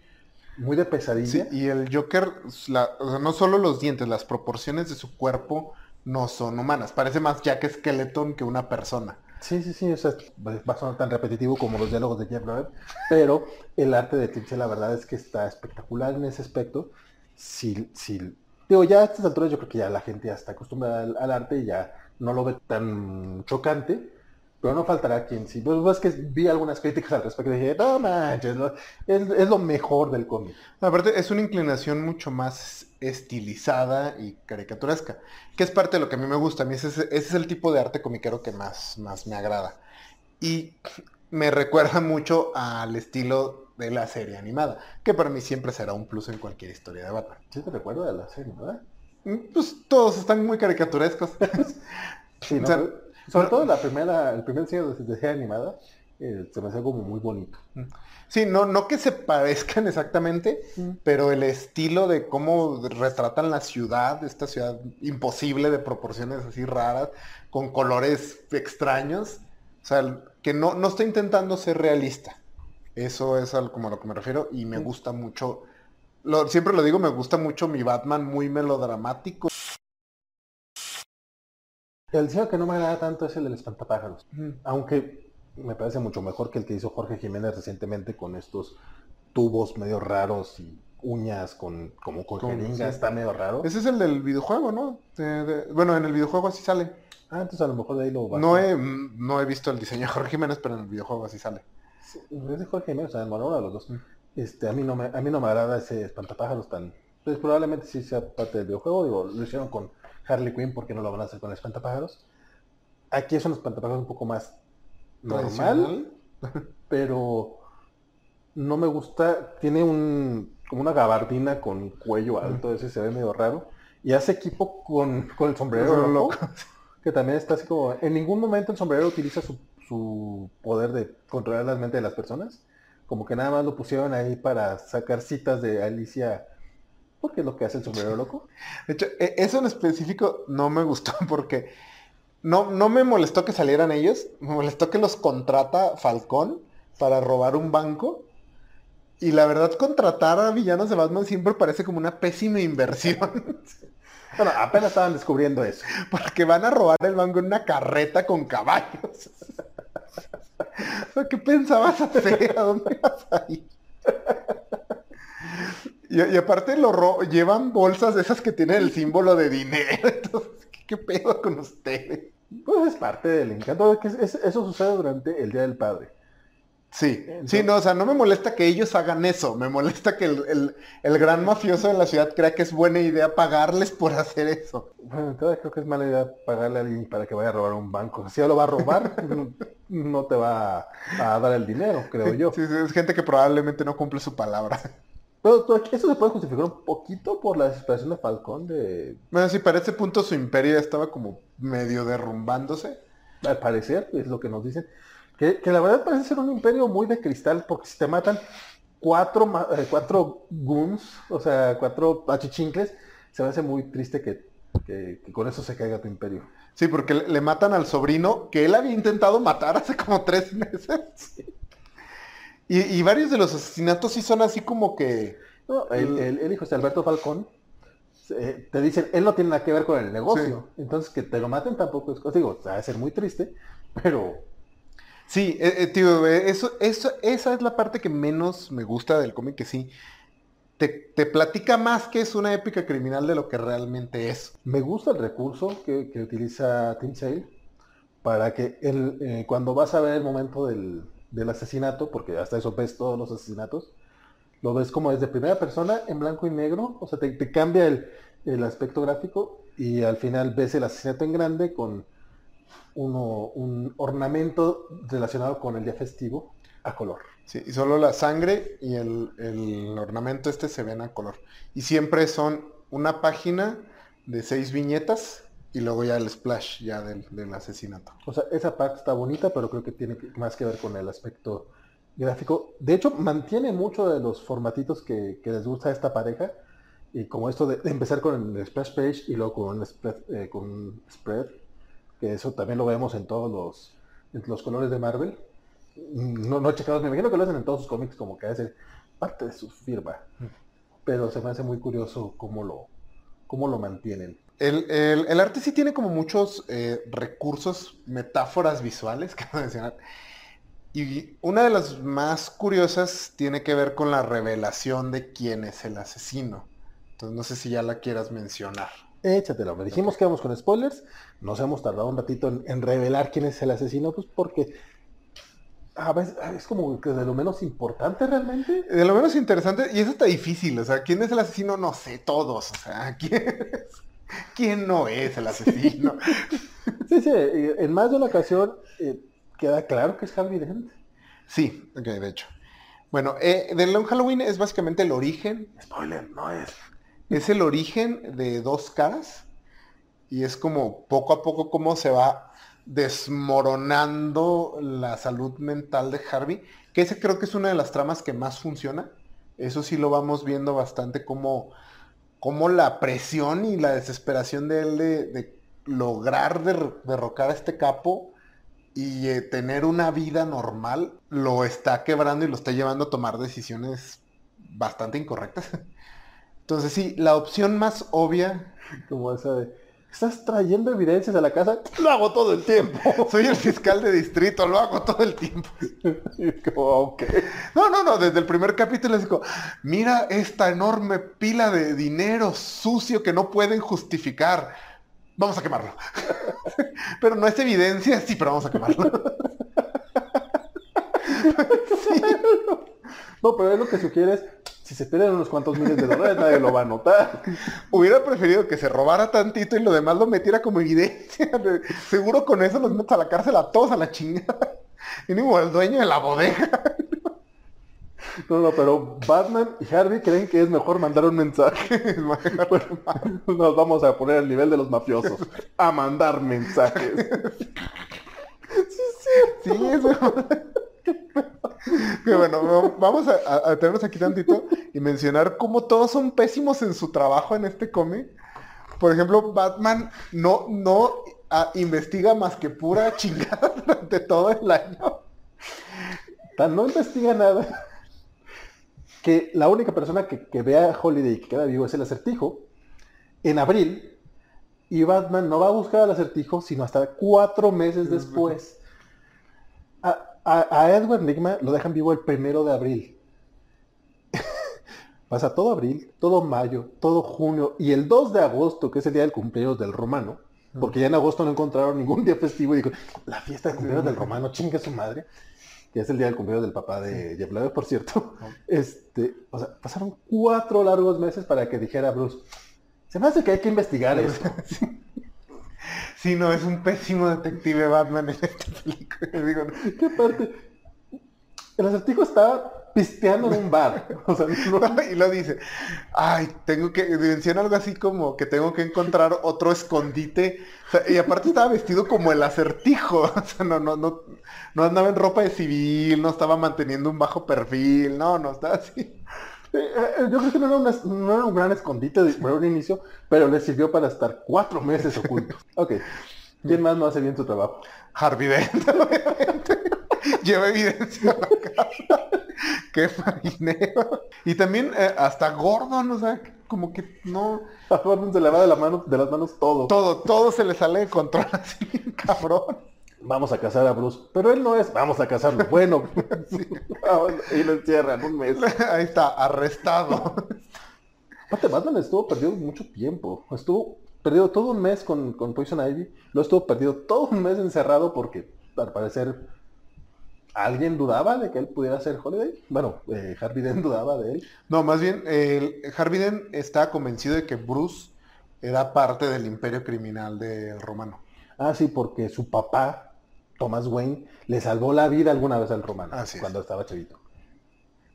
Speaker 1: muy de pesadilla.
Speaker 2: y el Joker, no solo los dientes, las proporciones de su cuerpo no son humanas. Parece más Jack Skeleton que una persona.
Speaker 1: Sí, sí, sí, o sea, va a sonar tan repetitivo como los diálogos de Jeff Loeb, pero el arte de Tinche la verdad es que está espectacular en ese aspecto. Si, si, digo, ya a estas alturas yo creo que ya la gente ya está acostumbrada al arte y ya no lo ve tan chocante, pero no faltará quien sí. Pues es que vi algunas críticas al respecto y dije, no manches, es, lo mejor del cómic.
Speaker 2: Aparte, es una inclinación mucho más estilizada y caricaturesca, que es parte de lo que a mí me gusta. A mí ese, ese es el tipo de arte comiquero que más, más me agrada. Y me recuerda mucho al estilo de la serie animada, que para mí siempre será un plus en cualquier historia de Batman.
Speaker 1: ¿Sí te recuerda de la serie, verdad?
Speaker 2: Mm, pues todos están muy caricaturescos. *laughs*
Speaker 1: sí, ¿no? Sobre todo la primera, el primer diseño de serie animada, eh, se me hace como muy bonito. Mm.
Speaker 2: Sí, no, no que se parezcan exactamente, mm. pero el estilo de cómo retratan la ciudad, esta ciudad imposible de proporciones así raras, con colores extraños, o sea, que no, no está intentando ser realista. Eso es al, como a lo que me refiero y me mm. gusta mucho, lo, siempre lo digo, me gusta mucho mi Batman muy melodramático.
Speaker 1: El diseño que no me agrada tanto es el del espantapájaros. Aunque me parece mucho mejor que el que hizo Jorge Jiménez recientemente con estos tubos medio raros y uñas con como con, jeringa, está medio raro.
Speaker 2: Ese es el del videojuego, ¿no? bueno, en el videojuego así sale.
Speaker 1: Ah, entonces a lo mejor de ahí lo
Speaker 2: va no he, no he visto el diseño de Jorge Jiménez, pero en el videojuego así sale.
Speaker 1: Sí, es de Jorge Jiménez, o sea, uno de los dos. Este, a mí no me, a mí no me agrada ese espantapájaros tan. Pues probablemente sí sea parte del videojuego, digo, lo hicieron con Harley Quinn porque no lo van a hacer con el espantapájaros. Aquí es un espantapájaros un poco más normal, *laughs* pero no me gusta. Tiene un como una gabardina con cuello alto, ese se ve medio raro. Y hace equipo con, el sombrero loco, *laughs* que también está así como. En ningún momento el sombrero utiliza su, su poder de controlar la mente de las personas. Como que nada más lo pusieron ahí para sacar citas de Alicia porque es lo que hace el sombrero loco.
Speaker 2: De hecho, e, eso en específico no me gustó *laughs* porque no, no me molestó que salieran ellos, me molestó que los contrata Falcón para robar un banco. Y la verdad, contratar a villanos de Batman siempre parece como una pésima inversión. *laughs*
Speaker 1: bueno, apenas estaban descubriendo eso. *laughs*
Speaker 2: Porque van a robar el banco en una carreta con caballos. ¿Qué pensabas hacer? ¿A dónde vas a ir? Y, aparte lo llevan bolsas de esas que tienen el símbolo de dinero. *laughs* Entonces, ¿qué, pedo con ustedes?
Speaker 1: Pues es parte del encanto. Que eso sucede durante el Día del Padre.
Speaker 2: Sí, sí, no, o sea, no me molesta que ellos hagan eso, me molesta que el, gran mafioso de la ciudad crea que es buena idea pagarles por hacer eso.
Speaker 1: Bueno, entonces creo que es mala idea pagarle a alguien para que vaya a robar un banco. Si ya lo va a robar, *laughs* no te va a, dar el dinero, creo yo.
Speaker 2: Sí, es gente que probablemente no cumple su palabra.
Speaker 1: Pero eso se puede justificar un poquito por la desesperación de Falcón de...
Speaker 2: Bueno, sí, para ese punto su imperio ya estaba como medio derrumbándose.
Speaker 1: Al parecer, es lo que nos dicen. Que, la verdad parece ser un imperio muy de cristal, porque si te matan cuatro, eh, cuatro goons, o sea, cuatro achichincles, se me hace muy triste que, con eso se caiga tu imperio.
Speaker 2: Sí, porque le, matan al sobrino que él había intentado matar hace como tres meses. *laughs* Y, varios de los asesinatos sí son así como que...
Speaker 1: No, el, hijo de Alberto Falcón, te dicen, él no tiene nada que ver con el negocio. Entonces que te lo maten tampoco es cosa. Digo, va a ser muy triste, pero...
Speaker 2: Sí, eh, eh, tío, eh, eso, eso, esa es la parte que menos me gusta del cómic, que sí. Te, te, platica más que es una épica criminal de lo que realmente es.
Speaker 1: Me gusta el recurso que, que utiliza Tim Sale para que el, eh, cuando vas a ver el momento del, del asesinato, porque hasta eso ves todos los asesinatos, lo ves como desde primera persona en blanco y negro, o sea, te, te cambia el, el aspecto gráfico y al final ves el asesinato en grande con uno, un ornamento relacionado con el día festivo a color.
Speaker 2: Sí, y solo la sangre y el, el ornamento este se ven a color. Y siempre son una página de seis viñetas y luego ya el splash ya del, del asesinato.
Speaker 1: O sea, esa parte está bonita, pero creo que tiene más que ver con el aspecto gráfico. De hecho, mantiene mucho de los formatitos que, que les gusta a esta pareja. Y como esto de, de empezar con el splash page y luego con un spread, eh, con un spread, que eso también lo vemos en todos los, en los colores de Marvel. Mm, No, no he checado, me imagino que lo hacen en todos sus cómics como que es parte de su firma. Pero se me hace muy curioso cómo lo, cómo lo mantienen.
Speaker 2: El, el- el arte sí tiene como muchos eh, recursos, metáforas visuales, *laughs* que mencionar. Y una de las más curiosas tiene que ver con la revelación de quién es el asesino. Entonces no sé si ya la quieras mencionar.
Speaker 1: Échatelo. Me dijimos que vamos con spoilers. Nos hemos tardado un ratito en, en revelar quién es el asesino, pues porque a veces es como que de lo menos importante realmente.
Speaker 2: De lo menos interesante, y eso está difícil, o sea, ¿quién es el asesino? No sé, todos, o sea, ¿quién, es? ¿Quién no es el asesino? *laughs*
Speaker 1: Sí, sí, en más de una ocasión eh, queda claro que es Harvey Dent.
Speaker 2: Sí, ok, de hecho. Bueno, eh, The Long Halloween es básicamente el origen,
Speaker 1: Spoiler, no es.
Speaker 2: es el origen de dos caras, y es como poco a poco cómo se va desmoronando la salud mental de Harvey, que ese creo que es una de las tramas que más funciona. Eso sí lo vamos viendo bastante como, como la presión y la desesperación de él de, lograr der- derrocar a este capo y eh, tener una vida normal, lo está quebrando y lo está llevando a tomar decisiones bastante incorrectas. *laughs* Entonces sí, la opción más obvia *laughs*
Speaker 1: Como esa de, ¿estás trayendo evidencias a la casa? Lo hago todo el tiempo. *laughs*
Speaker 2: Soy el fiscal de distrito, lo hago todo el tiempo.
Speaker 1: Y es *laughs* como, ok.
Speaker 2: No, no, no, desde el primer capítulo es digo, mira esta enorme pila de dinero sucio que no pueden justificar. Vamos a quemarlo. *laughs* pero no es evidencia, sí, pero vamos a quemarlo.
Speaker 1: No, pero es lo que sugieres. Si se pierden unos cuantos miles de dólares, nadie lo va a notar.
Speaker 2: Hubiera preferido que se robara tantito y lo demás lo metiera como evidencia. Seguro con eso los metes a la cárcel a todos a la chingada. Mínimo el dueño de la bodega.
Speaker 1: No, no, pero Batman y Harvey creen que es mejor mandar un mensaje. Nos vamos a poner al nivel de los mafiosos. A mandar mensajes.
Speaker 2: Sí, eso. Bueno, vamos a, a, tenernos aquí tantito y mencionar cómo todos son pésimos en su trabajo en este cómic. Por ejemplo, Batman no, no ah, investiga más que pura *laughs* chingada durante todo el año.
Speaker 1: Tan no investiga nada. Que la única persona que, que ve a Holiday y que queda vivo es el acertijo. En abril. Y Batman no va a buscar al acertijo sino hasta cuatro meses después. A, a- a Edward Nigma lo dejan vivo el primero de abril. *laughs* Pasa todo abril, todo mayo, todo junio y el 2 de agosto, que es el día del cumpleaños del romano, porque ya en agosto no encontraron ningún día festivo y dijo, la fiesta de cumpleaños del romano, chingue su madre, que es el día del cumpleaños del papá de Jeff Loeb, por cierto. Este, o sea, pasaron cuatro largos meses para que dijera Bruce, se me hace que hay que investigar esto. *laughs*
Speaker 2: Sí, no, es un pésimo detective Batman en esta película. *laughs* Digo,
Speaker 1: ¿Qué parte? El acertijo está pisteando en un bar. O sea, *laughs* no-
Speaker 2: y lo dice, ay, tengo que, menciona algo así como que tengo que encontrar otro escondite. O sea, y aparte estaba vestido como el acertijo. *laughs* O sea, no, no, no, no andaba en ropa de civil, no estaba manteniendo un bajo perfil, no, no, estaba así.
Speaker 1: Eh, eh, Yo creo que no era, una- no era un gran escondite de, por un inicio, pero le sirvió para estar cuatro meses oculto. *laughs* Ok. ¿Quién más no hace bien su trabajo?
Speaker 2: Harvey Dent, *laughs* obviamente. Lleva evidencia a la casa. Qué marinero. Y también eh, hasta Gordon, o sea, como que no...
Speaker 1: A Gordon se le va de, la mano, de las manos todo.
Speaker 2: Todo, todo se le sale de control así, *laughs* cabrón.
Speaker 1: Vamos a casar a Bruce. Pero él no es, vamos a casarlo. Bueno. *laughs* Vamos, y lo encierran un mes.
Speaker 2: Ahí está, arrestado.
Speaker 1: Aparte, Batman estuvo perdido mucho tiempo. Estuvo perdido todo un mes con, con Poison Ivy. Lo estuvo perdido todo un mes encerrado porque al parecer alguien dudaba de que él pudiera ser Holiday. Bueno, eh, Harvey Dent dudaba de él.
Speaker 2: No, más bien, Harvey Dent estaba convencido de que Bruce era parte del imperio criminal del romano.
Speaker 1: Ah, sí, porque su papá, Thomas Wayne, le salvó la vida alguna vez al romano
Speaker 2: Así es.
Speaker 1: cuando estaba chavito.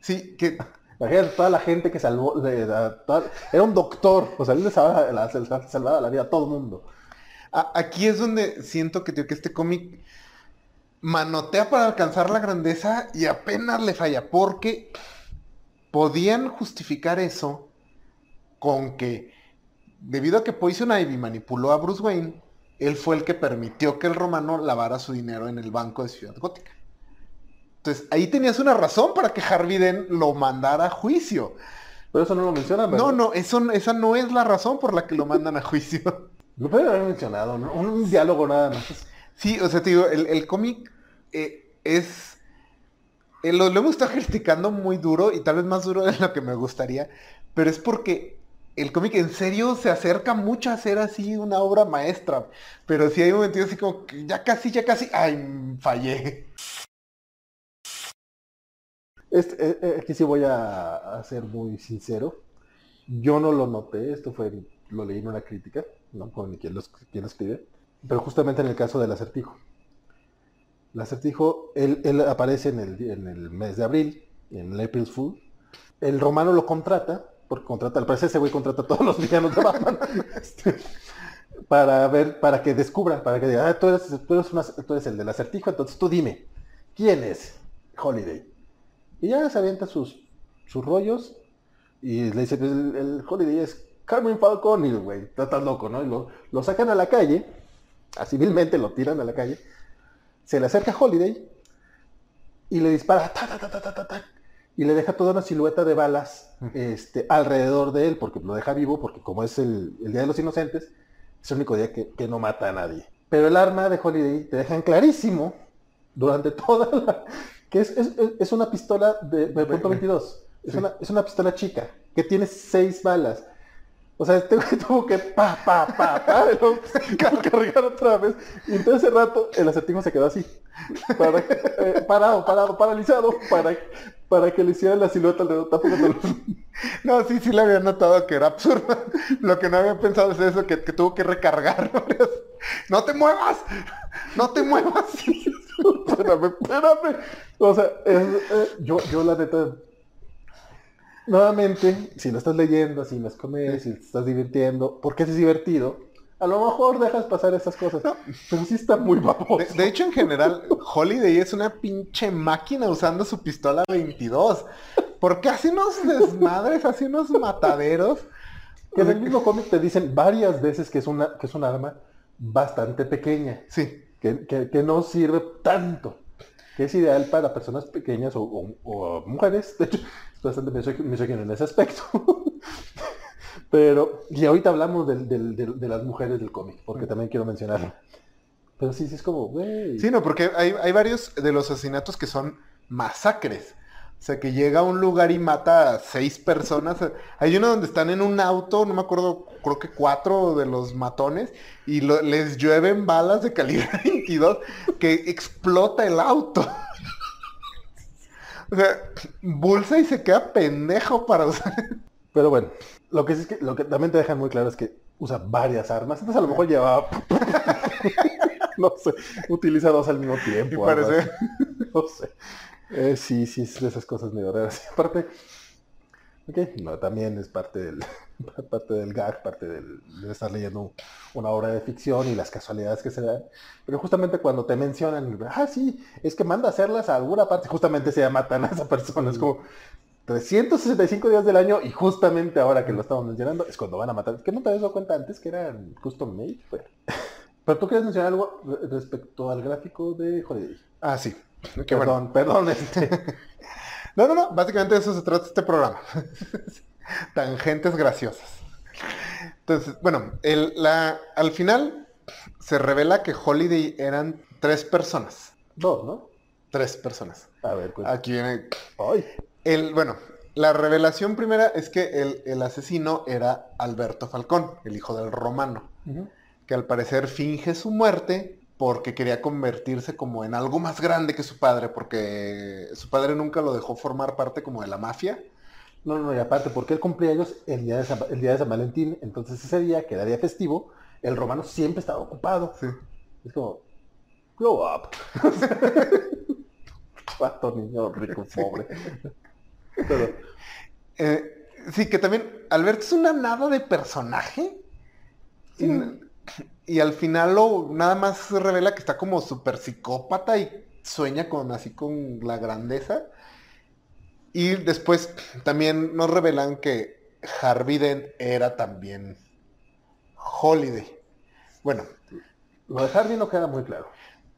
Speaker 2: Sí, que *laughs*
Speaker 1: Imagínate toda la gente que salvó, de- de- toda- era un doctor, o sea, él le salvaba la, sal- salvaba la vida a todo el mundo.
Speaker 2: a- aquí es donde siento que, tío, que este cómic manotea para alcanzar la grandeza y apenas le falla, porque podían justificar eso con que, debido a que Poison Ivy manipuló a Bruce Wayne, él fue el que permitió que el romano lavara su dinero en el banco de Ciudad Gótica. Entonces, ahí tenías una razón para que Harvey Dent lo mandara a juicio.
Speaker 1: Pero eso no lo mencionan, ¿verdad?
Speaker 2: No, no, eso, esa no es la razón por la que lo mandan a juicio. *laughs*
Speaker 1: Lo puede haber mencionado, ¿no? Un, un diálogo nada más.
Speaker 2: Sí, o sea, te digo, el, el cómic eh, es... eh, lo, lo hemos estado *laughs* criticando muy duro y tal vez más duro de lo que me gustaría, pero es porque el cómic en serio se acerca mucho a ser así una obra maestra, pero sí hay momentos así como que ya casi, ya casi, ay, fallé.
Speaker 1: Eh, eh, aquí sí voy a, ser muy sincero. Yo no lo noté, esto fue, lo leí en una crítica, no con quién lo, escribe, pero justamente en el caso del acertijo. El acertijo, él, aparece en el, mes de abril, en el April's Fool. El romano lo contrata, porque contrata, al parecer ese güey contrata a todos los villanos de Batman, *laughs* este, para ver, para que descubra, para que diga, ah, tú eres, tú eres una- tú eres el del acertijo, entonces tú dime, ¿quién es Holiday? Y ya se avienta sus, sus rollos y le dice, pues, el, Holiday es Carmen Falcón y el güey está tan loco, ¿no? Y lo, lo sacan a la calle, así vilmente lo tiran a la calle, se le acerca Holiday y le dispara, ta, ta, ta, ta, ta, ta, ta, y le deja toda una silueta de balas este, alrededor de él, porque lo deja vivo, porque como es el, el Día de los Inocentes, es el único día que, que no mata a nadie. Pero el arma de Holiday te dejan clarísimo durante *laughs* toda la... que es, es- es- una pistola de, de punto 22. Es,
Speaker 2: Sí.
Speaker 1: una, es una pistola chica, que tiene seis balas. O sea, este güey *laughs* tuvo que pa, pa, pa, pa, *laughs* car- cargar otra vez. Y entonces ese rato el acertijo se quedó así. Para- eh, parado, parado, paralizado, para, para que le hicieran la silueta alrededor. Tampoco te lo- *laughs*
Speaker 2: No, sí, sí le había notado que era absurdo. *laughs* Lo que no había pensado es eso, que, que tuvo que recargar. *laughs* ¡No te muevas! ¡No te muevas!
Speaker 1: espérame, espérame. O sea, es- eh, yo, yo la neta. Nuevamente, si lo estás leyendo, si no es comedia, si te estás divirtiendo, porque es divertido, a lo mejor dejas pasar esas cosas. Pero sí está muy baboso.
Speaker 2: De, de hecho, en general, Holiday es una pinche máquina usando su pistola 22. Porque hace unos desmadres, hace unos mataderos.
Speaker 1: Que en el mismo cómic te dicen varias veces que es una, que es un arma bastante pequeña,
Speaker 2: Sí,
Speaker 1: que, que- que no sirve tanto, que es ideal para personas pequeñas o, o- o mujeres. De hecho, es bastante misógino en ese aspecto. Pero, y ahorita hablamos del- del- del- de las mujeres del cómic, porque también quiero mencionarlo. Pero sí, sí es como, güey.
Speaker 2: sí, no, porque hay, hay varios de los asesinatos que son masacres. O sea, que llega a un lugar y mata a seis personas. Hay uno donde están en un auto, no me acuerdo, creo que cuatro de los matones, y lo- les llueven balas de calibre *laughs* 22 que explota el auto. *laughs* O sea, Bulsa y se queda pendejo para usar.
Speaker 1: Pero bueno, lo que sí es que lo que también te dejan muy claro es que usa varias armas. Entonces a lo mejor llevaba, *laughs* no sé, utiliza dos al mismo tiempo.
Speaker 2: Parece- *laughs*
Speaker 1: no sé. Eh, sí, sí, es de esas cosas medio raras. *laughs* Aparte, ok, no, también es parte del, parte del gag, parte del, de estar leyendo una obra de ficción y las casualidades que se dan. Pero justamente cuando te mencionan, ah, sí, es que manda a hacerlas a alguna parte, justamente se matan a esa persona. Es como 365 días del año y justamente ahora que lo estamos mencionando es cuando van a matar. Es que no te habías dado cuenta antes que eran custom made. Pero, *laughs* pero tú quieres mencionar algo re- respecto al gráfico de Holiday.
Speaker 2: Ah, sí. Bueno.
Speaker 1: perdón, perdón, *laughs* este.
Speaker 2: No, no, no. Básicamente de eso se trata este programa. *laughs* Tangentes graciosas. Entonces, bueno, el- la, al final se revela que Holiday eran tres personas.
Speaker 1: Dos, ¿no?
Speaker 2: Tres personas.
Speaker 1: A ver, pues.
Speaker 2: Aquí viene.
Speaker 1: Ay,
Speaker 2: El, bueno, La revelación primera es que el, el asesino era Alberto Falcón, el hijo del romano, que al parecer finge su muerte porque quería convertirse como en algo más grande que su padre, porque su padre nunca lo dejó formar parte como de la mafia.
Speaker 1: No, no, y aparte, porque él cumplía años el día, de San, el día de San Valentín, entonces ese día, que era día festivo, el romano siempre estaba ocupado.
Speaker 2: Sí.
Speaker 1: Es como, grow up. *laughs* *laughs* Pato niño rico, pobre. Pero,
Speaker 2: Eh, sí, que también Alberto es una nada de personaje.
Speaker 1: Sí.
Speaker 2: Y, y al final lo nada más revela que está como súper psicópata y sueña con así con la grandeza. Y después también nos revelan que Harvey Dent era también Holiday. Bueno,
Speaker 1: lo de Harvey no queda muy claro.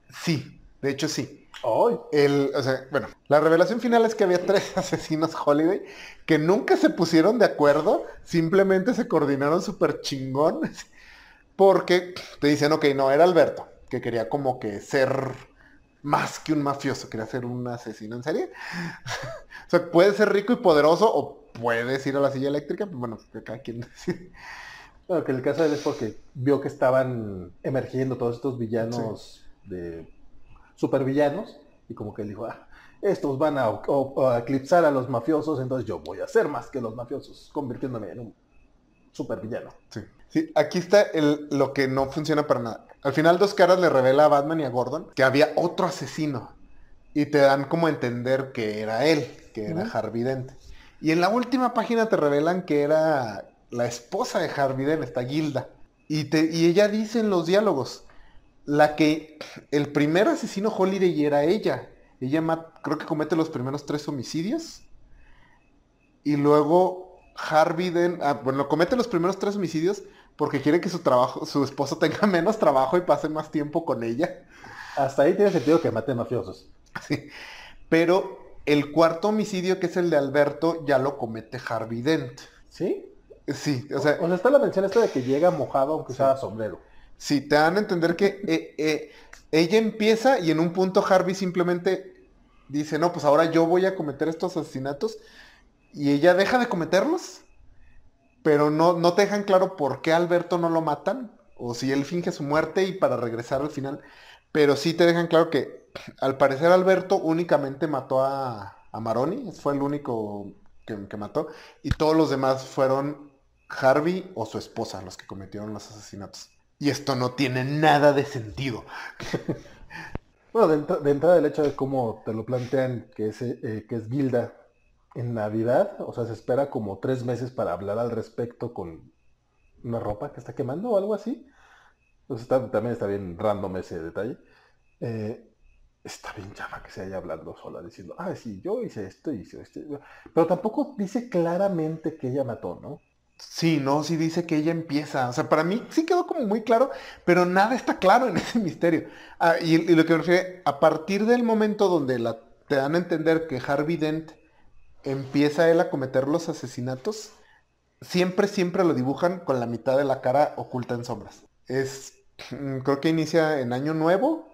Speaker 2: sí, de hecho sí.
Speaker 1: Ay,
Speaker 2: El, o sea, bueno, la revelación final es que había tres *laughs* asesinos Holiday que nunca se pusieron de acuerdo, simplemente se coordinaron súper chingón, porque te dicen, ok, no, era Alberto, que quería como que ser más que un mafioso, quería ser un asesino en serie. *laughs* o sea, puede ser rico y poderoso o puedes ir a la silla eléctrica, bueno, que cada quien *laughs* decide.
Speaker 1: Bueno, que el caso de él es porque vio que estaban emergiendo todos estos villanos de supervillanos y como que él dijo, ah, estos van a, eclipsar a los mafiosos, entonces yo voy a ser más que los mafiosos, convirtiéndome en un supervillano.
Speaker 2: Sí. Sí, aquí está el- lo que no funciona para nada. Al final dos caras le revela a Batman y a Gordon que había otro asesino. Y te dan como a entender que era él, que era
Speaker 1: Ujú.
Speaker 2: Harvey Dent. Y en la última página te revelan que era la esposa de Harvey Dent, esta Gilda. Y, te, y ella dice en los diálogos, la que el primer asesino Holiday era ella. Ella creo que comete los primeros tres homicidios. Y luego Harvey ah, bueno, comete los primeros tres homicidios porque quiere que su trabajo, su esposo tenga *laughs* menos trabajo y pase más tiempo con ella.
Speaker 1: Hasta ahí tiene sentido que maten mafiosos.
Speaker 2: Sí. Pero el cuarto homicidio, que es el de Alberto, ya lo comete Harvey Dent.
Speaker 1: ¿Sí?
Speaker 2: Sí, o sea,
Speaker 1: O sea, está la mención esta de que llega mojado aunque usaba sombrero.
Speaker 2: Sí, te dan a entender que eh, eh, ella empieza y en un punto Harvey simplemente dice, no, pues ahora yo voy a cometer estos asesinatos y ella deja de cometerlos, pero no, no te dejan claro por qué Alberto no lo matan o si él finge su muerte y para regresar al final, pero sí te dejan claro que al parecer Alberto únicamente mató a, a Maroni, fue el único que, que mató, y todos los demás fueron Harvey o su esposa los que cometieron los asesinatos. Y esto no tiene nada de sentido. *laughs*
Speaker 1: Bueno, de, de entrada el hecho de cómo te lo plantean que es, eh, que es Gilda en Navidad, o sea, se espera como tres meses para hablar al respecto con una ropa que está quemando o algo así. Entonces está- también está bien random ese detalle. Eh, está bien llama que se haya hablando sola, diciendo, ah, sí, yo hice esto, hice esto. Pero tampoco dice claramente que ella mató, ¿no?
Speaker 2: Sí, no, sí dice que ella empieza. O sea, para mí sí quedó como muy claro, pero nada está claro en *laughs* ese misterio. Ah, y, y lo que me refiere, a partir del momento donde la, te dan a entender que Harvey Dent empieza él a cometer los asesinatos, siempre, siempre lo dibujan con la mitad de la cara oculta en sombras. Es, mm, creo que inicia en Año Nuevo.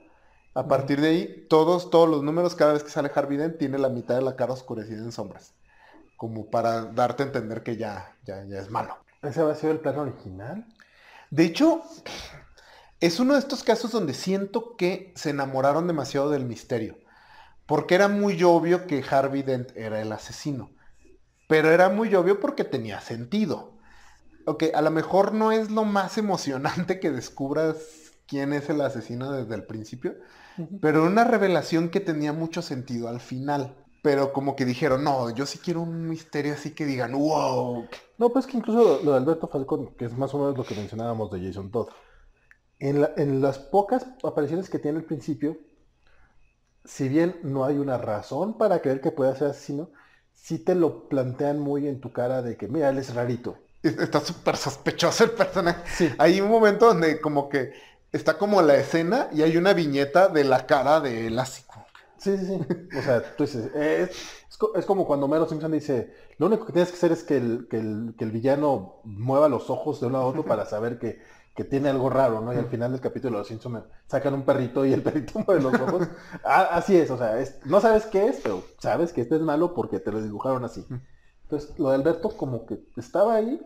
Speaker 2: A partir de ahí, todos, todos los números, cada vez que sale Harvey Dent, tiene la mitad de la cara oscurecida en sombras. Como para darte a entender que ya, ya, ya es malo.
Speaker 1: ¿Ese va a ser el plan original?
Speaker 2: De hecho, es uno de estos casos donde siento que se enamoraron demasiado del misterio. Porque era muy obvio que Harvey Dent era el asesino. Pero era muy obvio porque tenía sentido. Ok, a lo mejor no es lo más emocionante que descubras quién es el asesino desde el principio. Pero una revelación que tenía mucho sentido al final. Pero como que dijeron, no, yo sí quiero un misterio así que digan, wow.
Speaker 1: No, pues que incluso lo, de Alberto Falcón, que es más o menos lo que mencionábamos de Jason Todd, en, la- en las pocas apariciones que tiene al principio, si bien no hay una razón para creer que pueda ser asesino, sí te lo plantean muy en tu cara de que, mira, él es rarito.
Speaker 2: Es- Está súper sospechoso el personaje.
Speaker 1: Sí.
Speaker 2: Hay un momento donde como que está como la escena y hay una viñeta de la cara de Lásico.
Speaker 1: Sí, sí, sí. O sea, tú dices, es, es co- es como cuando Mero Simpson dice, lo único que tienes que hacer es que el, que el, que el villano mueva los ojos de un lado a otro para saber que, que tiene algo raro, ¿no? Y al final del capítulo los Simpson sacan un perrito y el perrito *laughs* mueve los ojos. Ah, así es, o sea, es- no sabes qué es, pero sabes que este es malo porque te lo dibujaron así. Entonces, lo de Alberto como que estaba ahí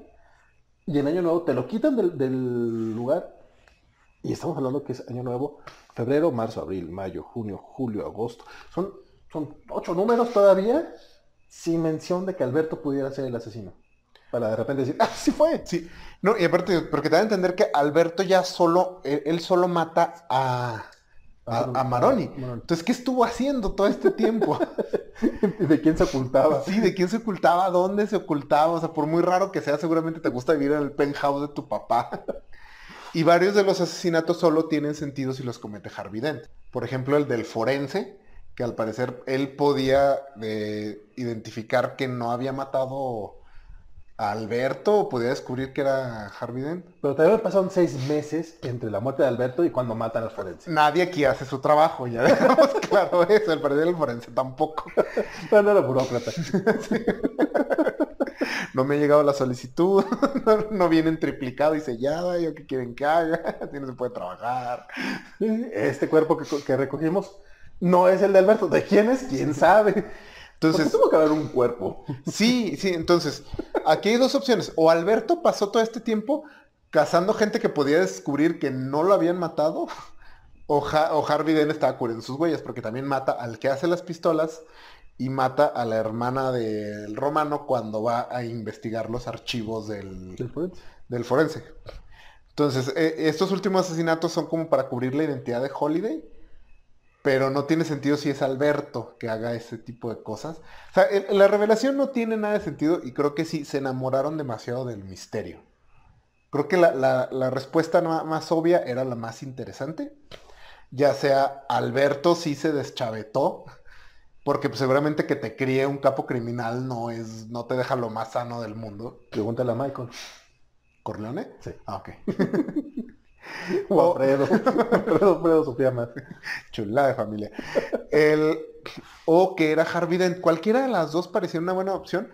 Speaker 1: y en Año Nuevo te lo quitan del, del lugar y estamos hablando que es Año Nuevo, febrero, marzo, abril, mayo, junio, julio, agosto. Son, son ocho números todavía sin mención de que Alberto pudiera ser el asesino. Para de repente decir, *laughs* ah, sí fue.
Speaker 2: Sí. No, y aparte, porque te da a entender que Alberto ya solo, él, él solo mata a, a, a Maroni.
Speaker 1: Maroni.
Speaker 2: Entonces, ¿qué estuvo haciendo todo este tiempo? *laughs*
Speaker 1: ¿De quién se ocultaba?
Speaker 2: Sí, ¿de quién se ocultaba? ¿Dónde se ocultaba? O sea, por muy raro que sea, seguramente te gusta vivir en el penthouse de tu papá. Y varios de los asesinatos solo tienen sentido si los comete Harvey Dent. Por ejemplo, el del forense, que al parecer él podía eh, identificar que no había matado a Alberto o podía descubrir que era Harvey Dent.
Speaker 1: Pero también pasaron seis meses entre la muerte de Alberto y cuando matan al forense.
Speaker 2: Nadie aquí hace su trabajo, ya *laughs* dejamos claro eso. Al parecer el forense tampoco.
Speaker 1: No, no era burócrata. *laughs*
Speaker 2: No me ha llegado la solicitud, *laughs* no, no vienen triplicado y sellada, yo qué quieren que haga, *laughs* así no se puede trabajar.
Speaker 1: Este cuerpo que, que recogimos no es el de Alberto. ¿De quién es? ¿Quién sabe? Entonces, tuvo que haber un cuerpo.
Speaker 2: sí, sí, entonces, aquí hay dos opciones. O Alberto pasó todo este tiempo cazando gente que podía descubrir que no lo habían matado, o, Ha- o Harvey Dent estaba cubriendo sus huellas, porque también mata al que hace las pistolas y mata a la hermana del romano cuando va a investigar los archivos del,
Speaker 1: ¿Del forense?
Speaker 2: del forense. Entonces, eh, estos últimos asesinatos son como para cubrir la identidad de Holiday, pero no tiene sentido si es Alberto que haga ese tipo de cosas. O sea, el- la revelación no tiene nada de sentido y creo que sí, se enamoraron demasiado del misterio. Creo que la, la- la respuesta ma- más obvia era la más interesante. Ya sea Alberto sí se deschavetó, porque pues, seguramente que te críe un capo criminal no es, no te deja lo más sano del mundo.
Speaker 1: Pregúntale a Michael.
Speaker 2: ¿Corleone?
Speaker 1: Sí.
Speaker 2: Ah, ok. *laughs*
Speaker 1: O. *laughs* Alfredo, Alfredo Sofía más.
Speaker 2: Chula de familia. El, o que era Harvey Dent. Cualquiera de las dos parecía una buena opción,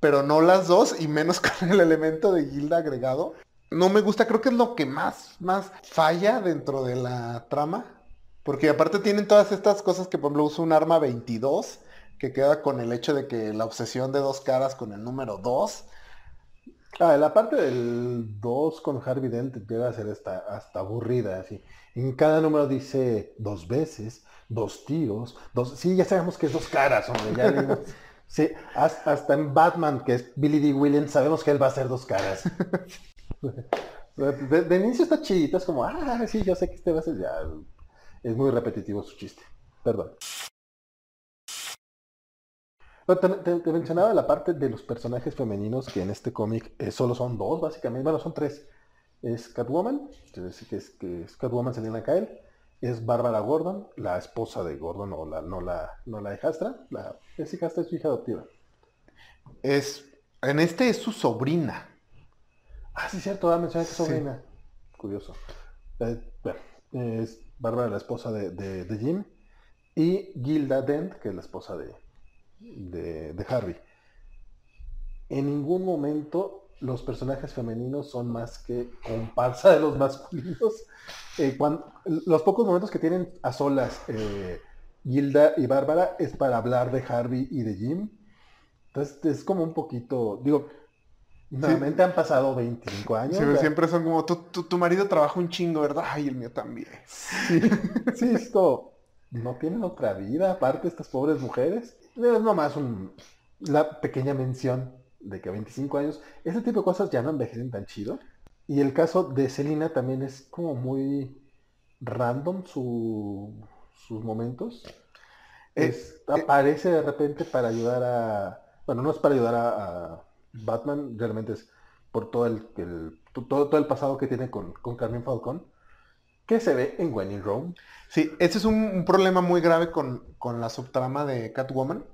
Speaker 2: pero no las dos, y menos *laughs* con el elemento de Gilda agregado. No me gusta, creo que es lo que más, más falla dentro de la trama. Porque aparte tienen todas estas cosas que, por ejemplo, usa un arma 22, que queda con el hecho de que la obsesión de dos caras con el número 2.
Speaker 1: Ah, la parte del 2 con Harvey Dent llega a ser hasta, hasta aburrida, así. En cada número dice dos veces, dos tiros, dos... Sí, ya sabemos que es dos caras, hombre. Ya. *laughs* Sí, has- hasta en Batman, que es Billy D. Williams, sabemos que él va a ser dos caras. *laughs* *laughs* De, de inicio está chidito, es como, ah, sí, yo sé que este va a ser ya... Es muy repetitivo su chiste. Perdón. Pero te, te- te mencionaba la parte de los personajes femeninos que en este cómic eh, solo son dos, básicamente. Bueno, son tres. Es Catwoman, que es, que es, que es Catwoman Selena Kyle. Es Bárbara Gordon, la esposa de Gordon, o la, no la, no la hijastra. La, es hijastra, es su hija adoptiva.
Speaker 2: Es, en este es su sobrina.
Speaker 1: Ah, sí, cierto, ah, mencioné que es
Speaker 2: Sí.
Speaker 1: sobrina. Curioso. Eh, bueno, es Bárbara, la esposa de, de- Jim. Y Gilda Dent, que es la esposa de, de. En ningún momento los personajes femeninos son más que comparsa de los masculinos. Eh, cuan- los pocos momentos que tienen a solas eh, Gilda y Bárbara es para hablar de Harvey y de Jim. Entonces es como un poquito, digo, nuevamente han pasado 25 años.
Speaker 2: Sí, siempre son como, tu, tu, tu marido trabaja un chingo, ¿verdad? Ay, el mío también.
Speaker 1: Sí, sí, es como, no tienen otra vida, aparte estas pobres mujeres. Es nomás un, la pequeña mención de que a 25 años, ese tipo de cosas ya no envejecen tan chido. Y el caso de Selina también es como muy random su, sus momentos. Es-
Speaker 2: Eh, eh.
Speaker 1: aparece de repente para ayudar a... Bueno, no es para ayudar a, a Batman, realmente es por todo el, el- todo, todo el pasado que tiene con, con Carmen Falcón, que se ve en When in Rome.
Speaker 2: Sí, ese es un, un problema muy grave con, con la subtrama de Catwoman,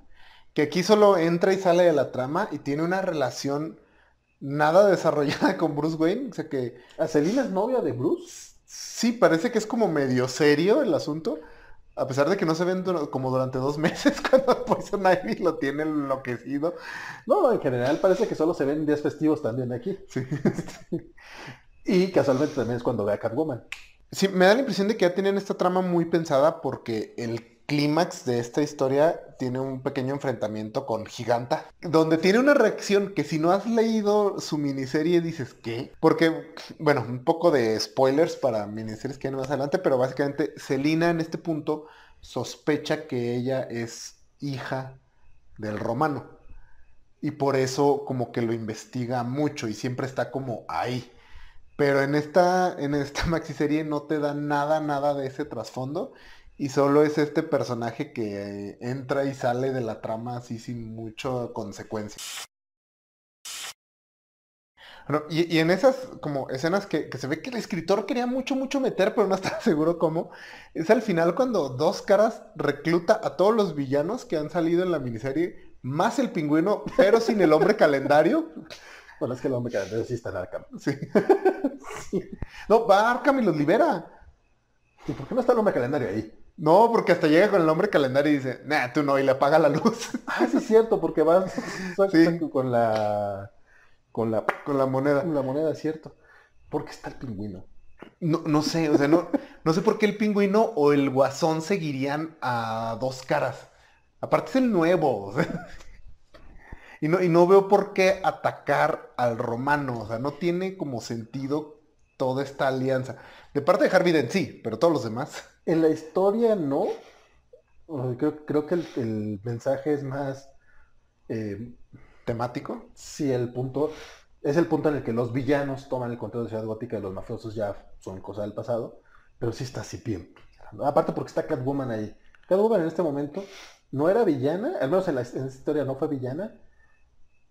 Speaker 2: que aquí solo entra y sale de la trama y tiene una relación nada *laughs* desarrollada con Bruce Wayne. O sea que
Speaker 1: ¿A Selina es novia de Bruce?
Speaker 2: sí, parece que es como medio serio el asunto, a pesar de que no se ven como durante dos *laughs* meses cuando Poison Ivy lo tiene enloquecido.
Speaker 1: No, en general parece que solo se ven días festivos también aquí.
Speaker 2: Sí. *laughs*
Speaker 1: Y casualmente también es cuando ve a Catwoman.
Speaker 2: Sí, me da la impresión de que ya tienen esta trama muy pensada porque el clímax de esta historia tiene un pequeño enfrentamiento con Giganta, donde tiene una reacción que si no has leído su miniserie dices, ¿qué? Porque, bueno, un poco de spoilers para miniseries que vienen más adelante, pero básicamente Selina en este punto sospecha que ella es hija del romano. Y por eso como que lo investiga mucho y siempre está como ahí. Pero en esta, en esta *laughs* maxiserie no te da nada, nada de ese trasfondo. Y solo es este personaje que entra y sale de la trama así sin mucha consecuencia. y, en esas como escenas que, se ve que el escritor quería mucho, mucho meter, pero no *laughs* estaba seguro cómo, es al final cuando Dos Caras recluta a todos los villanos que han salido en la miniserie, más el pingüino, pero sin el hombre calendario. *laughs*
Speaker 1: Bueno, es que el hombre calendario sí está en Arkham. *laughs*
Speaker 2: Sí. No, va a Arkham y los libera.
Speaker 1: ¿Y por qué no está el hombre calendario ahí?
Speaker 2: No, porque hasta llega con el hombre calendario y dice, nah, tú no, y le apaga la luz. *laughs*
Speaker 1: Ah, sí es cierto, porque vas con la con la
Speaker 2: con la moneda.
Speaker 1: Con la moneda, cierto. ¿Por qué está el pingüino?
Speaker 2: No, no sé, o sea, no, no sé por qué el pingüino o el guasón seguirían a dos caras. Aparte es el nuevo. *laughs* y, no, y no veo por qué atacar al romano. O sea, no tiene como sentido toda esta alianza. De parte de Harvey Dent sí, pero todos los demás.
Speaker 1: En la historia no. Creo, que el, mensaje es más
Speaker 2: eh, temático.
Speaker 1: Sí, el punto es el punto en el que los villanos toman el control de Ciudad Gótica y los mafiosos ya son cosa del pasado. Pero sí está así bien. Aparte porque está Catwoman ahí. Catwoman en este momento no era villana, al menos en, la, esta historia no fue villana.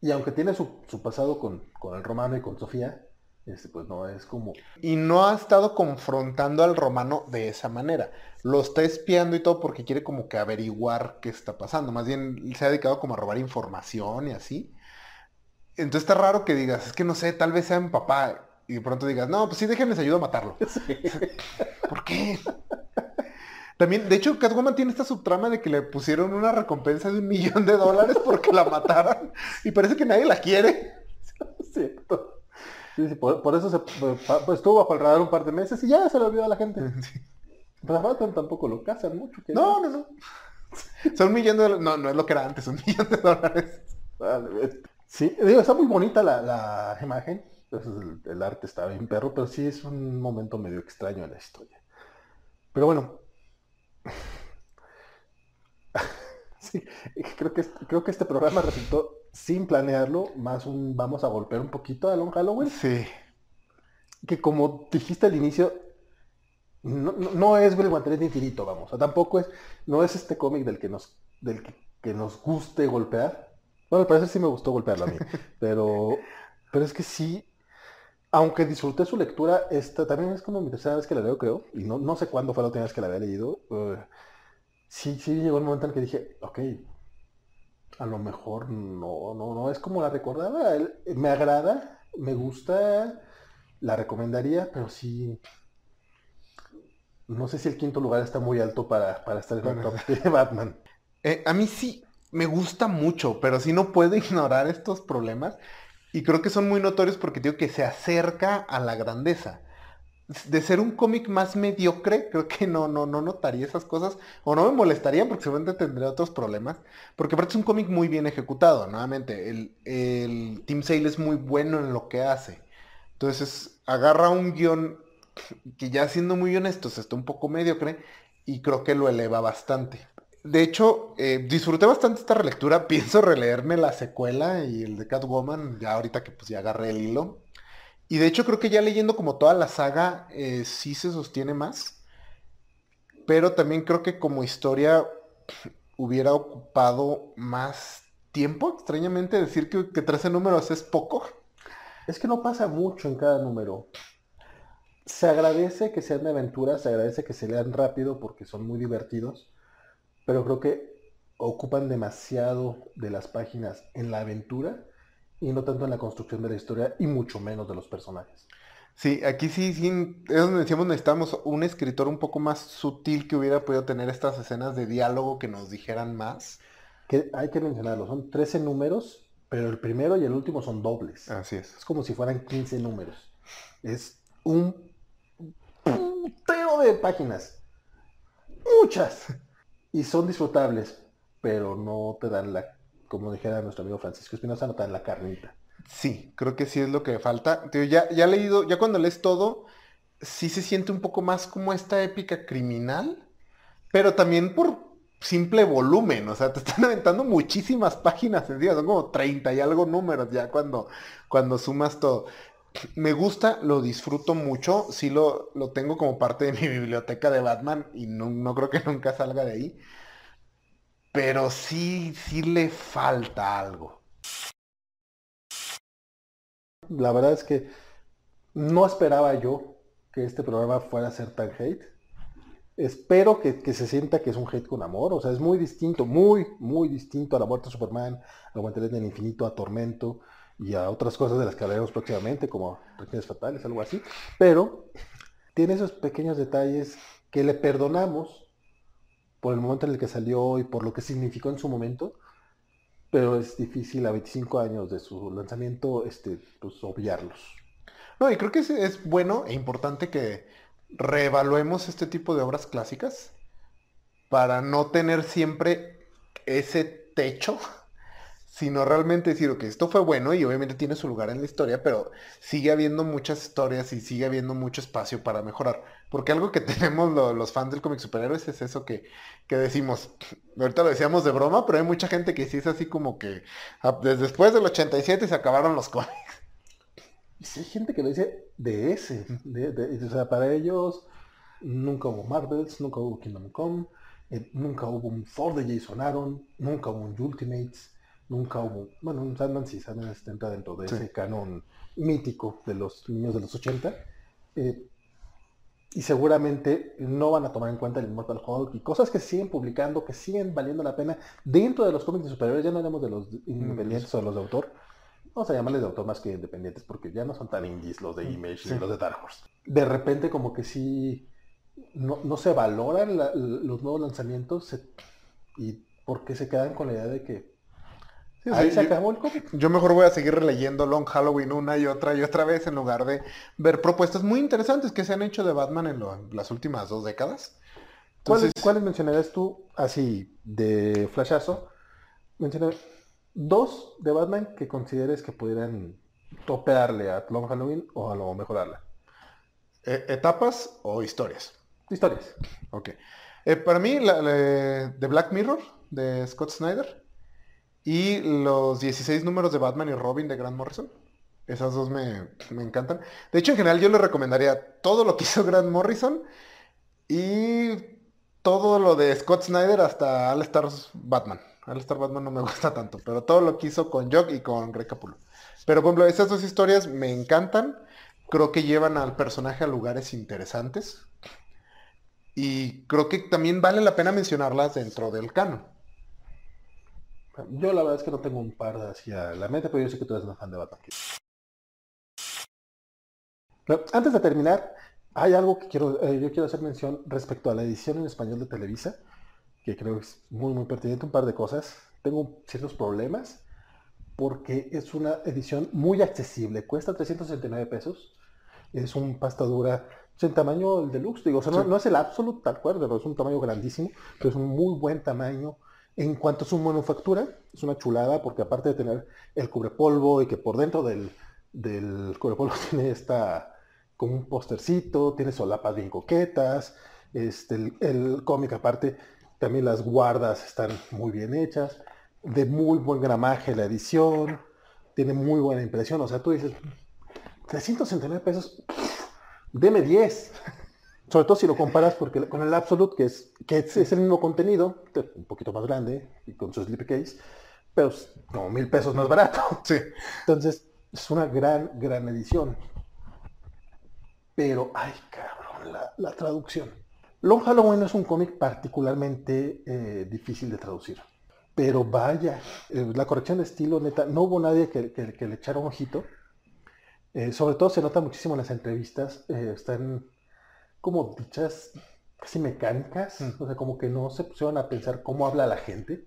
Speaker 1: Y aunque tiene su, pasado con el romano y con Sofía, este, pues no, es como...
Speaker 2: Y no ha estado confrontando al romano de esa manera. Lo está espiando y todo porque quiere como que averiguar qué está pasando. Más bien se ha dedicado como a robar información y así. Entonces está raro que digas, es que no sé, tal vez sea mi papá. Y de pronto digas, no, pues sí, déjenme ayudo a matarlo. *laughs* ¿Por qué? También, de hecho, Catwoman tiene esta subtrama de que le pusieron una recompensa de un millón de dólares porque la mataron. Y parece que nadie la quiere. *laughs*
Speaker 1: Cierto por, eso se, pues, pues, estuvo bajo el radar un par de meses y ya se lo olvidó a la gente. *laughs* Pero a tampoco lo casan mucho.
Speaker 2: No, no, no. *laughs* Son millón de dólares. No, no es lo que era antes, un *laughs* millón de dólares.
Speaker 1: sí, digo, está muy bonita la, imagen. el, arte está bien perro, pero sí es un momento medio extraño en la historia. Pero bueno. sí, creo que, creo que este programa resultó sin planearlo, más un vamos a golpear un poquito a Long Halloween.
Speaker 2: Sí.
Speaker 1: Que como dijiste al inicio, no, es el guantelete infinito, vamos. O tampoco es, no es este cómic del que nos, del que, nos guste golpear. Bueno, al parecer sí me gustó golpearlo a mí. *laughs* pero, pero es que sí, aunque disfruté su lectura, esta también es como mi tercera vez que la leo, creo. Y no, no sé cuándo fue la última vez que la había leído. Eh, sí, sí llegó un momento en que dije, ok, a lo mejor no, no, no es como la recordaba. me agrada, me gusta, la recomendaría, pero sí. No sé si el quinto lugar está muy alto para, estar en el top de *laughs* Batman.
Speaker 2: Eh, a mí sí me gusta mucho, pero sí no puedo *laughs* ignorar estos problemas. Y creo que son muy notorios porque digo que se acerca a la grandeza de ser un cómic más mediocre, creo que no, no, no notaría esas cosas, o no me molestaría porque seguramente tendría otros problemas, porque aparte es un cómic muy bien ejecutado, nuevamente, el, el Team Sale es muy bueno en lo que hace, entonces agarra un guion que ya siendo muy honestos está un poco mediocre y creo que lo eleva bastante. De hecho, eh, disfruté bastante esta relectura, *laughs* pienso releerme la secuela y el de Catwoman, ya ahorita que pues ya agarré el hilo. Y de hecho creo que ya leyendo como toda la saga eh, sí se sostiene más. Pero también creo que como historia hubiera ocupado más tiempo. Extrañamente decir que, que 13 números es poco.
Speaker 1: Es que no pasa mucho en cada número. Se agradece que sean de aventura, se agradece que se lean rápido porque son muy divertidos. Pero creo que ocupan demasiado de las páginas en la aventura y no tanto en la construcción de la historia y mucho menos de los personajes.
Speaker 2: Sí, aquí sí, sí, es donde decíamos necesitamos un escritor un poco más sutil que hubiera podido tener estas escenas de diálogo que nos dijeran más.
Speaker 1: Que hay que mencionarlo, son 13 números, pero el primero y el último son dobles.
Speaker 2: Así es.
Speaker 1: Es como si fueran 15 números. Es un putero de páginas. Muchas. y son disfrutables, pero no te dan la, como dijera nuestro amigo Francisco Espinosa, no te dan la carnita.
Speaker 2: Sí, creo que sí es lo que falta. Tío, ya, ya leído, ya cuando lees todo, sí se siente un poco más como esta épica criminal, pero también por simple volumen, o sea, te están *laughs* aventando muchísimas páginas en día, son como 30 y algo números ya cuando, cuando sumas todo. Me gusta, lo disfruto mucho, sí lo, lo tengo como parte de mi biblioteca de Batman y no, no creo que nunca salga de ahí, pero sí, sí le falta algo.
Speaker 1: La verdad es que no esperaba yo que este programa fuera a ser tan hate. Espero que, que, se sienta que es un hate con amor. O sea, es muy distinto, muy, muy distinto a la muerte de Superman, a la muerte del infinito, a Tormento y a otras cosas de las que hablaremos próximamente, como Regiones Fatales, algo así. Pero tiene esos pequeños detalles que le perdonamos por el momento en el que salió y por lo que significó en su momento. Pero es difícil a 25 años de su lanzamiento, este, pues obviarlos.
Speaker 2: No, y creo que es, es bueno e importante que reevaluemos este tipo de obras clásicas para no tener siempre ese techo, *laughs* sino realmente decir, que esto fue bueno y obviamente tiene su lugar en la historia, pero sigue habiendo muchas historias y sigue habiendo mucho espacio para mejorar. Porque algo que *laughs* tenemos lo, los fans del cómic superhéroes es eso que, que, decimos, *sniffs* ahorita lo decíamos de broma, pero hay mucha gente que sí es así como que ah, desde después del 87 se acabaron los *laughs* cómics.
Speaker 1: Y si hay gente que lo dice de ese, de, de, o sea, para ellos nunca hubo Marvels, nunca hubo Kingdom Come, eh, nunca hubo un Thor de Jason Aaron, nunca hubo un Ultimates, nunca hubo, bueno, un Sandman sí, Sandman está dentro de sí. ese canon mítico de los niños de los 80, eh, y seguramente no van a tomar en cuenta el Immortal Hulk y cosas que siguen publicando, que siguen valiendo la pena dentro de los cómics de superhéroes, ya no hablamos de los independientes o de los de autor, vamos a llamarles de autor más que independientes porque ya no son tan indies los de Image sí. y los de Dark Horse. De repente como que sí no, no se valoran la, los nuevos lanzamientos se, y porque se quedan con la idea de que
Speaker 2: sí, ahí se acabó el cómic. Yo mejor voy a seguir releyendo Long Halloween una y otra y otra vez en lugar de ver propuestas muy interesantes que se han hecho de Batman en, lo, en las últimas dos décadas.
Speaker 1: Entonces, ¿Cuáles, ¿Cuáles mencionarías tú así de flashazo? Mencioné dos de Batman que consideres que pudieran topearle a Long Halloween o a lo mejorarla.
Speaker 2: Eh, ¿Etapas o historias?
Speaker 1: Historias.
Speaker 2: Ok. Eh, para mí, la, la, de Black Mirror, de Scott Snyder, y los 16 números de Batman y Robin de Grant Morrison. Esas dos me, me encantan. De hecho, en general, yo le recomendaría todo lo que *laughs* hizo Grant Morrison y todo lo de Scott Snyder hasta All Stars Batman. All Star Batman no me *laughs* gusta tanto, pero todo lo que hizo con Jock y con Greg Capullo. Pero, por ejemplo, esas dos historias me encantan. Creo que llevan al personaje a lugares interesantes. Y creo que también vale la pena mencionarlas dentro del canon.
Speaker 1: Yo la verdad es que no tengo un par hacia la mente, pero yo sé que tú eres una fan de Batman. Pero antes de terminar, hay algo que quiero, eh, yo quiero hacer mención respecto a la edición en español de Televisa que creo que es muy, muy pertinente, un par de cosas. Tengo ciertos problemas porque es una edición muy accesible, cuesta 369 pesos, es un pasta dura, en tamaño el deluxe, digo, o sea, sí. no, no, es el absolute tal cual, pero es un tamaño grandísimo, pero es un muy buen tamaño. En cuanto a su manufactura, es una chulada porque aparte de tener el cubrepolvo y que por dentro del, cubrepolvo *laughs* tiene esta como un postercito, tiene solapas bien coquetas, este, el, el cómic aparte también las guardas están muy bien hechas, de muy buen gramaje la edición, tiene muy buena impresión. O sea, tú dices, 369 pesos, deme 10. *laughs* Sobre todo si lo comparas porque con el Absolute, que es, que es el mismo contenido, un poquito más grande y con su slipcase, pero es como mil pesos más barato. *laughs*
Speaker 2: Sí.
Speaker 1: Entonces, es una gran, gran edición. Pero, ay, cabrón, la, la traducción. Long Halloween es un cómic particularmente eh, difícil de traducir. Pero vaya, eh, la corrección de estilo, neta, no hubo nadie que, que, que le echara un ojito. Eh, sobre todo se nota muchísimo en las entrevistas. Están como dichas casi mecánicas. Mm. O sea, como que no se pusieron a pensar cómo habla la gente.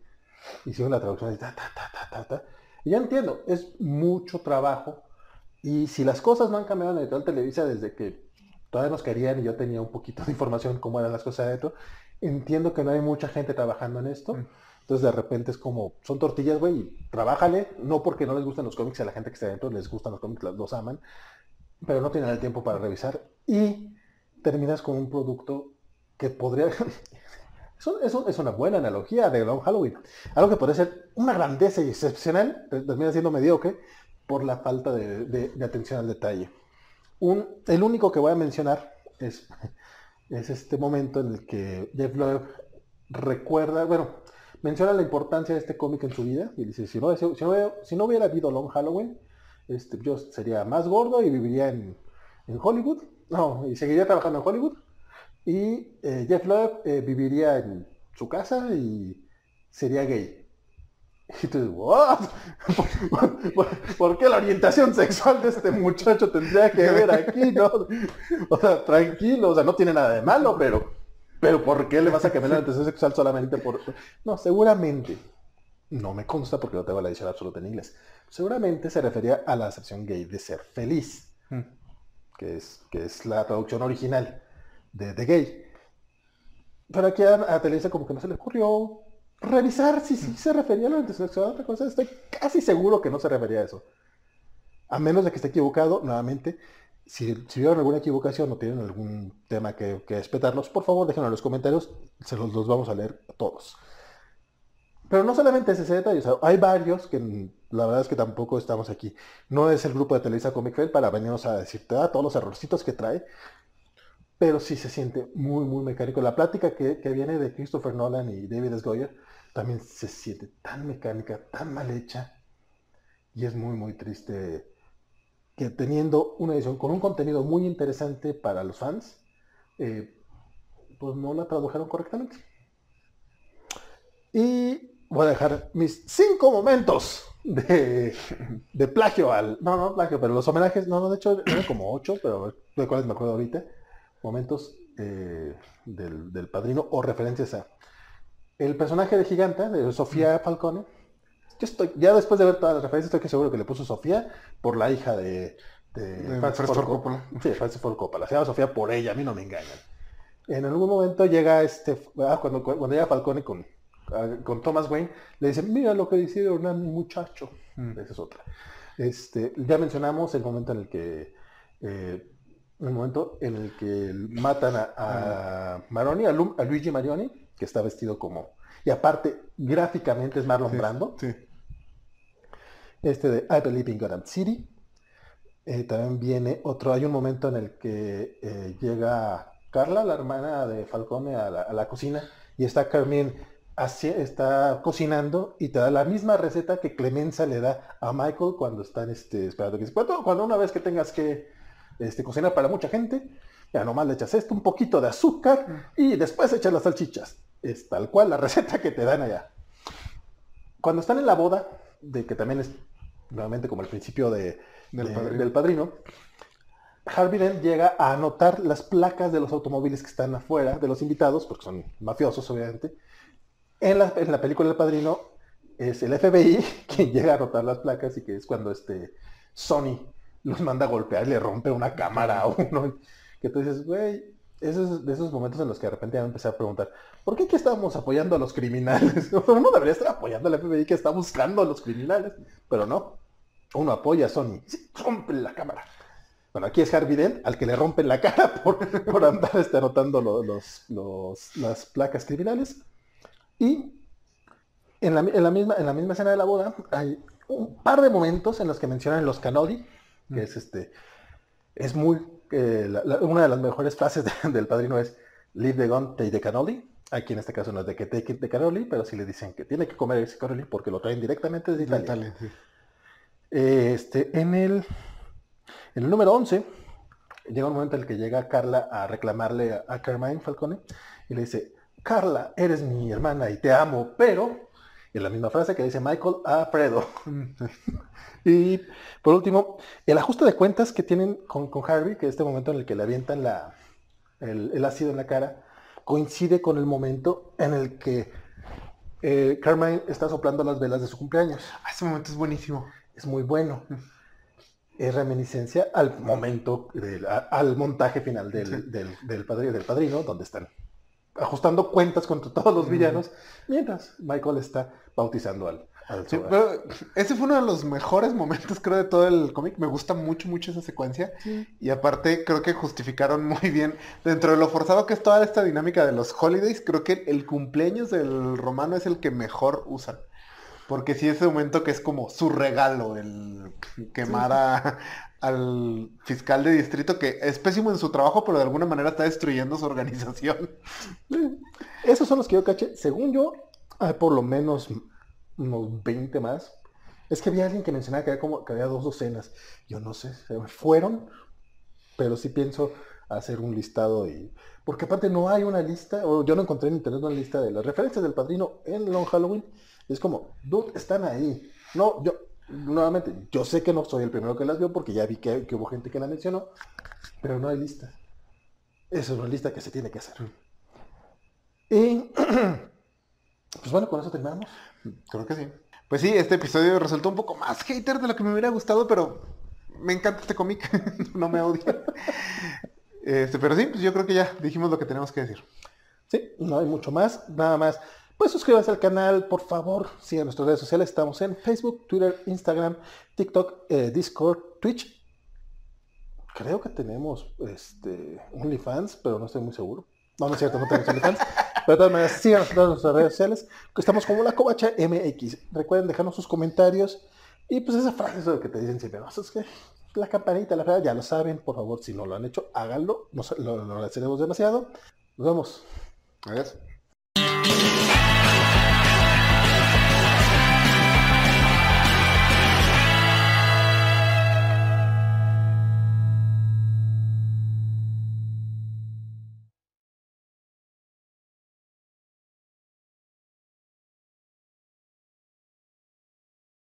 Speaker 1: Hicieron la traducción de ta, ta, ta, ta, ta, ta. Y ya entiendo, es mucho trabajo. Y si las cosas no han cambiado en Editorial Televisa desde que todavía nos querían y yo tenía un poquito de información cómo eran las cosas adentro. Entiendo que no hay mucha gente trabajando en esto.
Speaker 2: Mm.
Speaker 1: Entonces de repente es como, son tortillas, güey, trabájale. No porque no les gusten los cómics, a la gente que está adentro les gustan los cómics, los, los aman. Pero no tienen el tiempo para revisar. Y terminas con un producto que podría... *laughs* Eso es una buena analogía de Long Halloween. Algo que podría ser una grandeza excepcional, termina siendo mediocre por la falta de, atención al detalle. El único que voy a mencionar es, *laughs* es este momento en el que Jeff Loeb recuerda, bueno, menciona la importancia de este cómic en su vida y dice, si no, si no, si no hubiera habido Long Halloween, este, yo sería más gordo y viviría en Hollywood. No, y seguiría trabajando en Hollywood. Y eh, Jeff Loeb eh, viviría en su casa y sería gay. Y tú dices, ¿what? *laughs* ¿Por, por- por qué la orientación sexual de este muchacho tendría que ver aquí? No? O sea, tranquilo, o sea, no tiene nada de malo, pero, pero ¿por qué le vas a cambiar la orientación sexual solamente por... No, seguramente, no me consta porque no tengo la edición absoluta en inglés, seguramente se refería a la acepción gay de ser feliz
Speaker 2: Mm.
Speaker 1: Que es, que es la traducción original de, de gay. Pero aquí a, a Televisa como que no se le ocurrió revisar si sí se refería a la orientación sexual a otra. Estoy casi seguro que no se refería a eso. A menos de que esté equivocado, nuevamente, si, si vieron alguna equivocación o tienen algún tema que, que respetarnos, por favor déjenlo en los comentarios, se los, los vamos a leer todos. Pero no solamente es ese detalle, hay varios que la verdad es que tampoco estamos aquí. No es el grupo de Televisa Comic Fail para venirnos a decirte ah, todos los errorcitos que trae, pero sí se siente muy, muy mecánico. La plática que, que viene de Christopher Nolan y David S. Goyer también se siente tan mecánica, tan mal hecha, y es muy, muy triste que teniendo una edición con un contenido muy interesante para los fans, eh, pues no la tradujeron correctamente. Y voy a dejar mis cinco momentos de, de plagio al... No, no plagio, pero los homenajes, no, no, de hecho eran como ocho, pero de cuáles me acuerdo ahorita. Momentos eh, del, del padrino o referencias a... El personaje de Giganta, de Sofía Falcone, yo estoy, ya después de ver todas las referencias, estoy que seguro que le puso Sofía por la hija de, de,
Speaker 2: De
Speaker 1: Francis Ford Coppola. Sí, Francis Ford Coppola. Se llama Sofía por ella, a mí no me engañan. En algún momento llega este, ah, cuando, cuando llega Falcone con, con Thomas Wayne, le dice, mira lo que a mi muchacho.
Speaker 2: Mm.
Speaker 1: Esa es otra. Este, ya mencionamos el momento en el que eh, el momento en el que matan a, a Maroni, a, Lu- a Luigi Marioni, que está vestido como. Y aparte, gráficamente es Marlon
Speaker 2: Sí,
Speaker 1: Brando.
Speaker 2: Sí.
Speaker 1: Este de I Believe in Gotham City. Eh, también viene otro, hay un momento en el que eh, llega Carla, la hermana de Falcone, a la, a la cocina y está Carmen está cocinando y te da la misma receta que Clemenza le da a Michael cuando están este, esperando que cuando, cuando una vez que tengas que este, cocinar para mucha gente, ya nomás le echas esto, un poquito de azúcar y después echas las salchichas. Es tal cual la *laughs* receta que te dan allá. Cuando están en la boda, de que también es nuevamente como el principio de,
Speaker 2: Del
Speaker 1: de-
Speaker 2: padrino.
Speaker 1: del padrino, Harvey Dent llega a anotar las placas de los automóviles que están afuera de los invitados, porque son mafiosos obviamente. En la, película El Padrino es el FBI *laughs* quien llega a anotar las placas y que es cuando este Sony los manda a golpear y le rompe una cámara a uno. Que tú dices, güey, esos de esos momentos en los que de repente ya me empecé a preguntar, ¿por qué aquí estamos apoyando a los criminales? *laughs* Uno debería estar apoyando al FBI que está buscando a los criminales, pero no. Uno apoya a Sony. Sí, rompe la cámara. Bueno, aquí es Harvey Dent, al que le rompen la cara *laughs* por, por andar este, anotando lo- los, los- las placas criminales. Y en la, en la misma, en la misma escena de la boda hay un par de momentos en los que mencionan los canoli, que es este, es muy, eh, la- la- una de las mejores frases de- del padrino es leave the gun, take the cannoli. Aquí en este caso no es de que take it the cannoli, pero sí le dicen que tiene que comer ese cannoli porque lo traen directamente desde
Speaker 2: De
Speaker 1: Italia.
Speaker 2: Italia, sí.
Speaker 1: Este, en el, en el número 11, llega un momento en el que llega Carla a reclamarle a, a Carmine Falcone y le dice, Carla, eres mi hermana y te amo, pero, en la misma frase que dice Michael a Fredo. *laughs* y por último, el ajuste de cuentas que tienen con, con Harvey, que es este momento en el que le avientan la, el, el ácido en la cara, coincide con el momento en el que eh, Carmine está soplando las velas de su cumpleaños
Speaker 2: Ah, ese momento es buenísimo.
Speaker 1: es muy bueno. es reminiscencia al momento, del, al montaje final del, del, del, padrino, del padrino, donde están ajustando cuentas contra todos los villanos, mientras Michael está bautizando al, al
Speaker 2: Sí,
Speaker 1: Solar.
Speaker 2: pero ese fue uno de los mejores momentos, creo, de todo el cómic. Me gusta mucho, mucho esa secuencia. Y aparte, creo que justificaron muy bien, dentro de lo forzado que es toda esta dinámica de los holidays, creo que el cumpleaños del romano es el que mejor usan. Porque sí, ese momento que es como su regalo, el quemar a- al fiscal de distrito, que es pésimo en su trabajo, pero de alguna manera está destruyendo su organización.
Speaker 1: Esos son los que yo caché. Según yo, hay por lo menos unos 20 más. Es que había alguien que mencionaba que había, como, que había dos docenas. Yo no sé, se me fueron, pero sí pienso hacer un listado y... Porque aparte no hay una lista, o yo no encontré en internet una lista de las referencias del padrino en Long Halloween. Es como, dude, están ahí. No, yo, nuevamente, yo sé que no soy el primero que las vio porque ya vi que, que hubo gente que la mencionó, pero no hay lista. Esa es una lista que se tiene que hacer. Y *clears throat* pues bueno, con eso terminamos.
Speaker 2: Creo que sí. Pues sí, este episodio resultó un poco más hater de lo que me hubiera gustado, pero me encanta este cómic. *laughs* no me odia. Este, pero sí, pues yo creo que ya dijimos lo que tenemos que decir.
Speaker 1: Sí, no hay mucho más, nada más. Pues suscríbanse al canal, por favor, sigan nuestras redes sociales. Estamos en Facebook, Twitter, Instagram, TikTok, eh, Discord, Twitch. Creo que tenemos este, OnlyFans, pero no estoy muy seguro. No, no es cierto, no tenemos OnlyFans. *laughs* Pero de todas maneras, sigan todas nuestras redes sociales. que Estamos como la Covacha MX. Recuerden dejarnos sus comentarios. Y pues esa frase es lo que te dicen siempre. ¿no? Es que la campanita, la frase, ya lo saben. Por favor, si no lo han hecho, háganlo. Nos, lo, lo agradeceremos demasiado. Nos vemos.
Speaker 2: Adiós.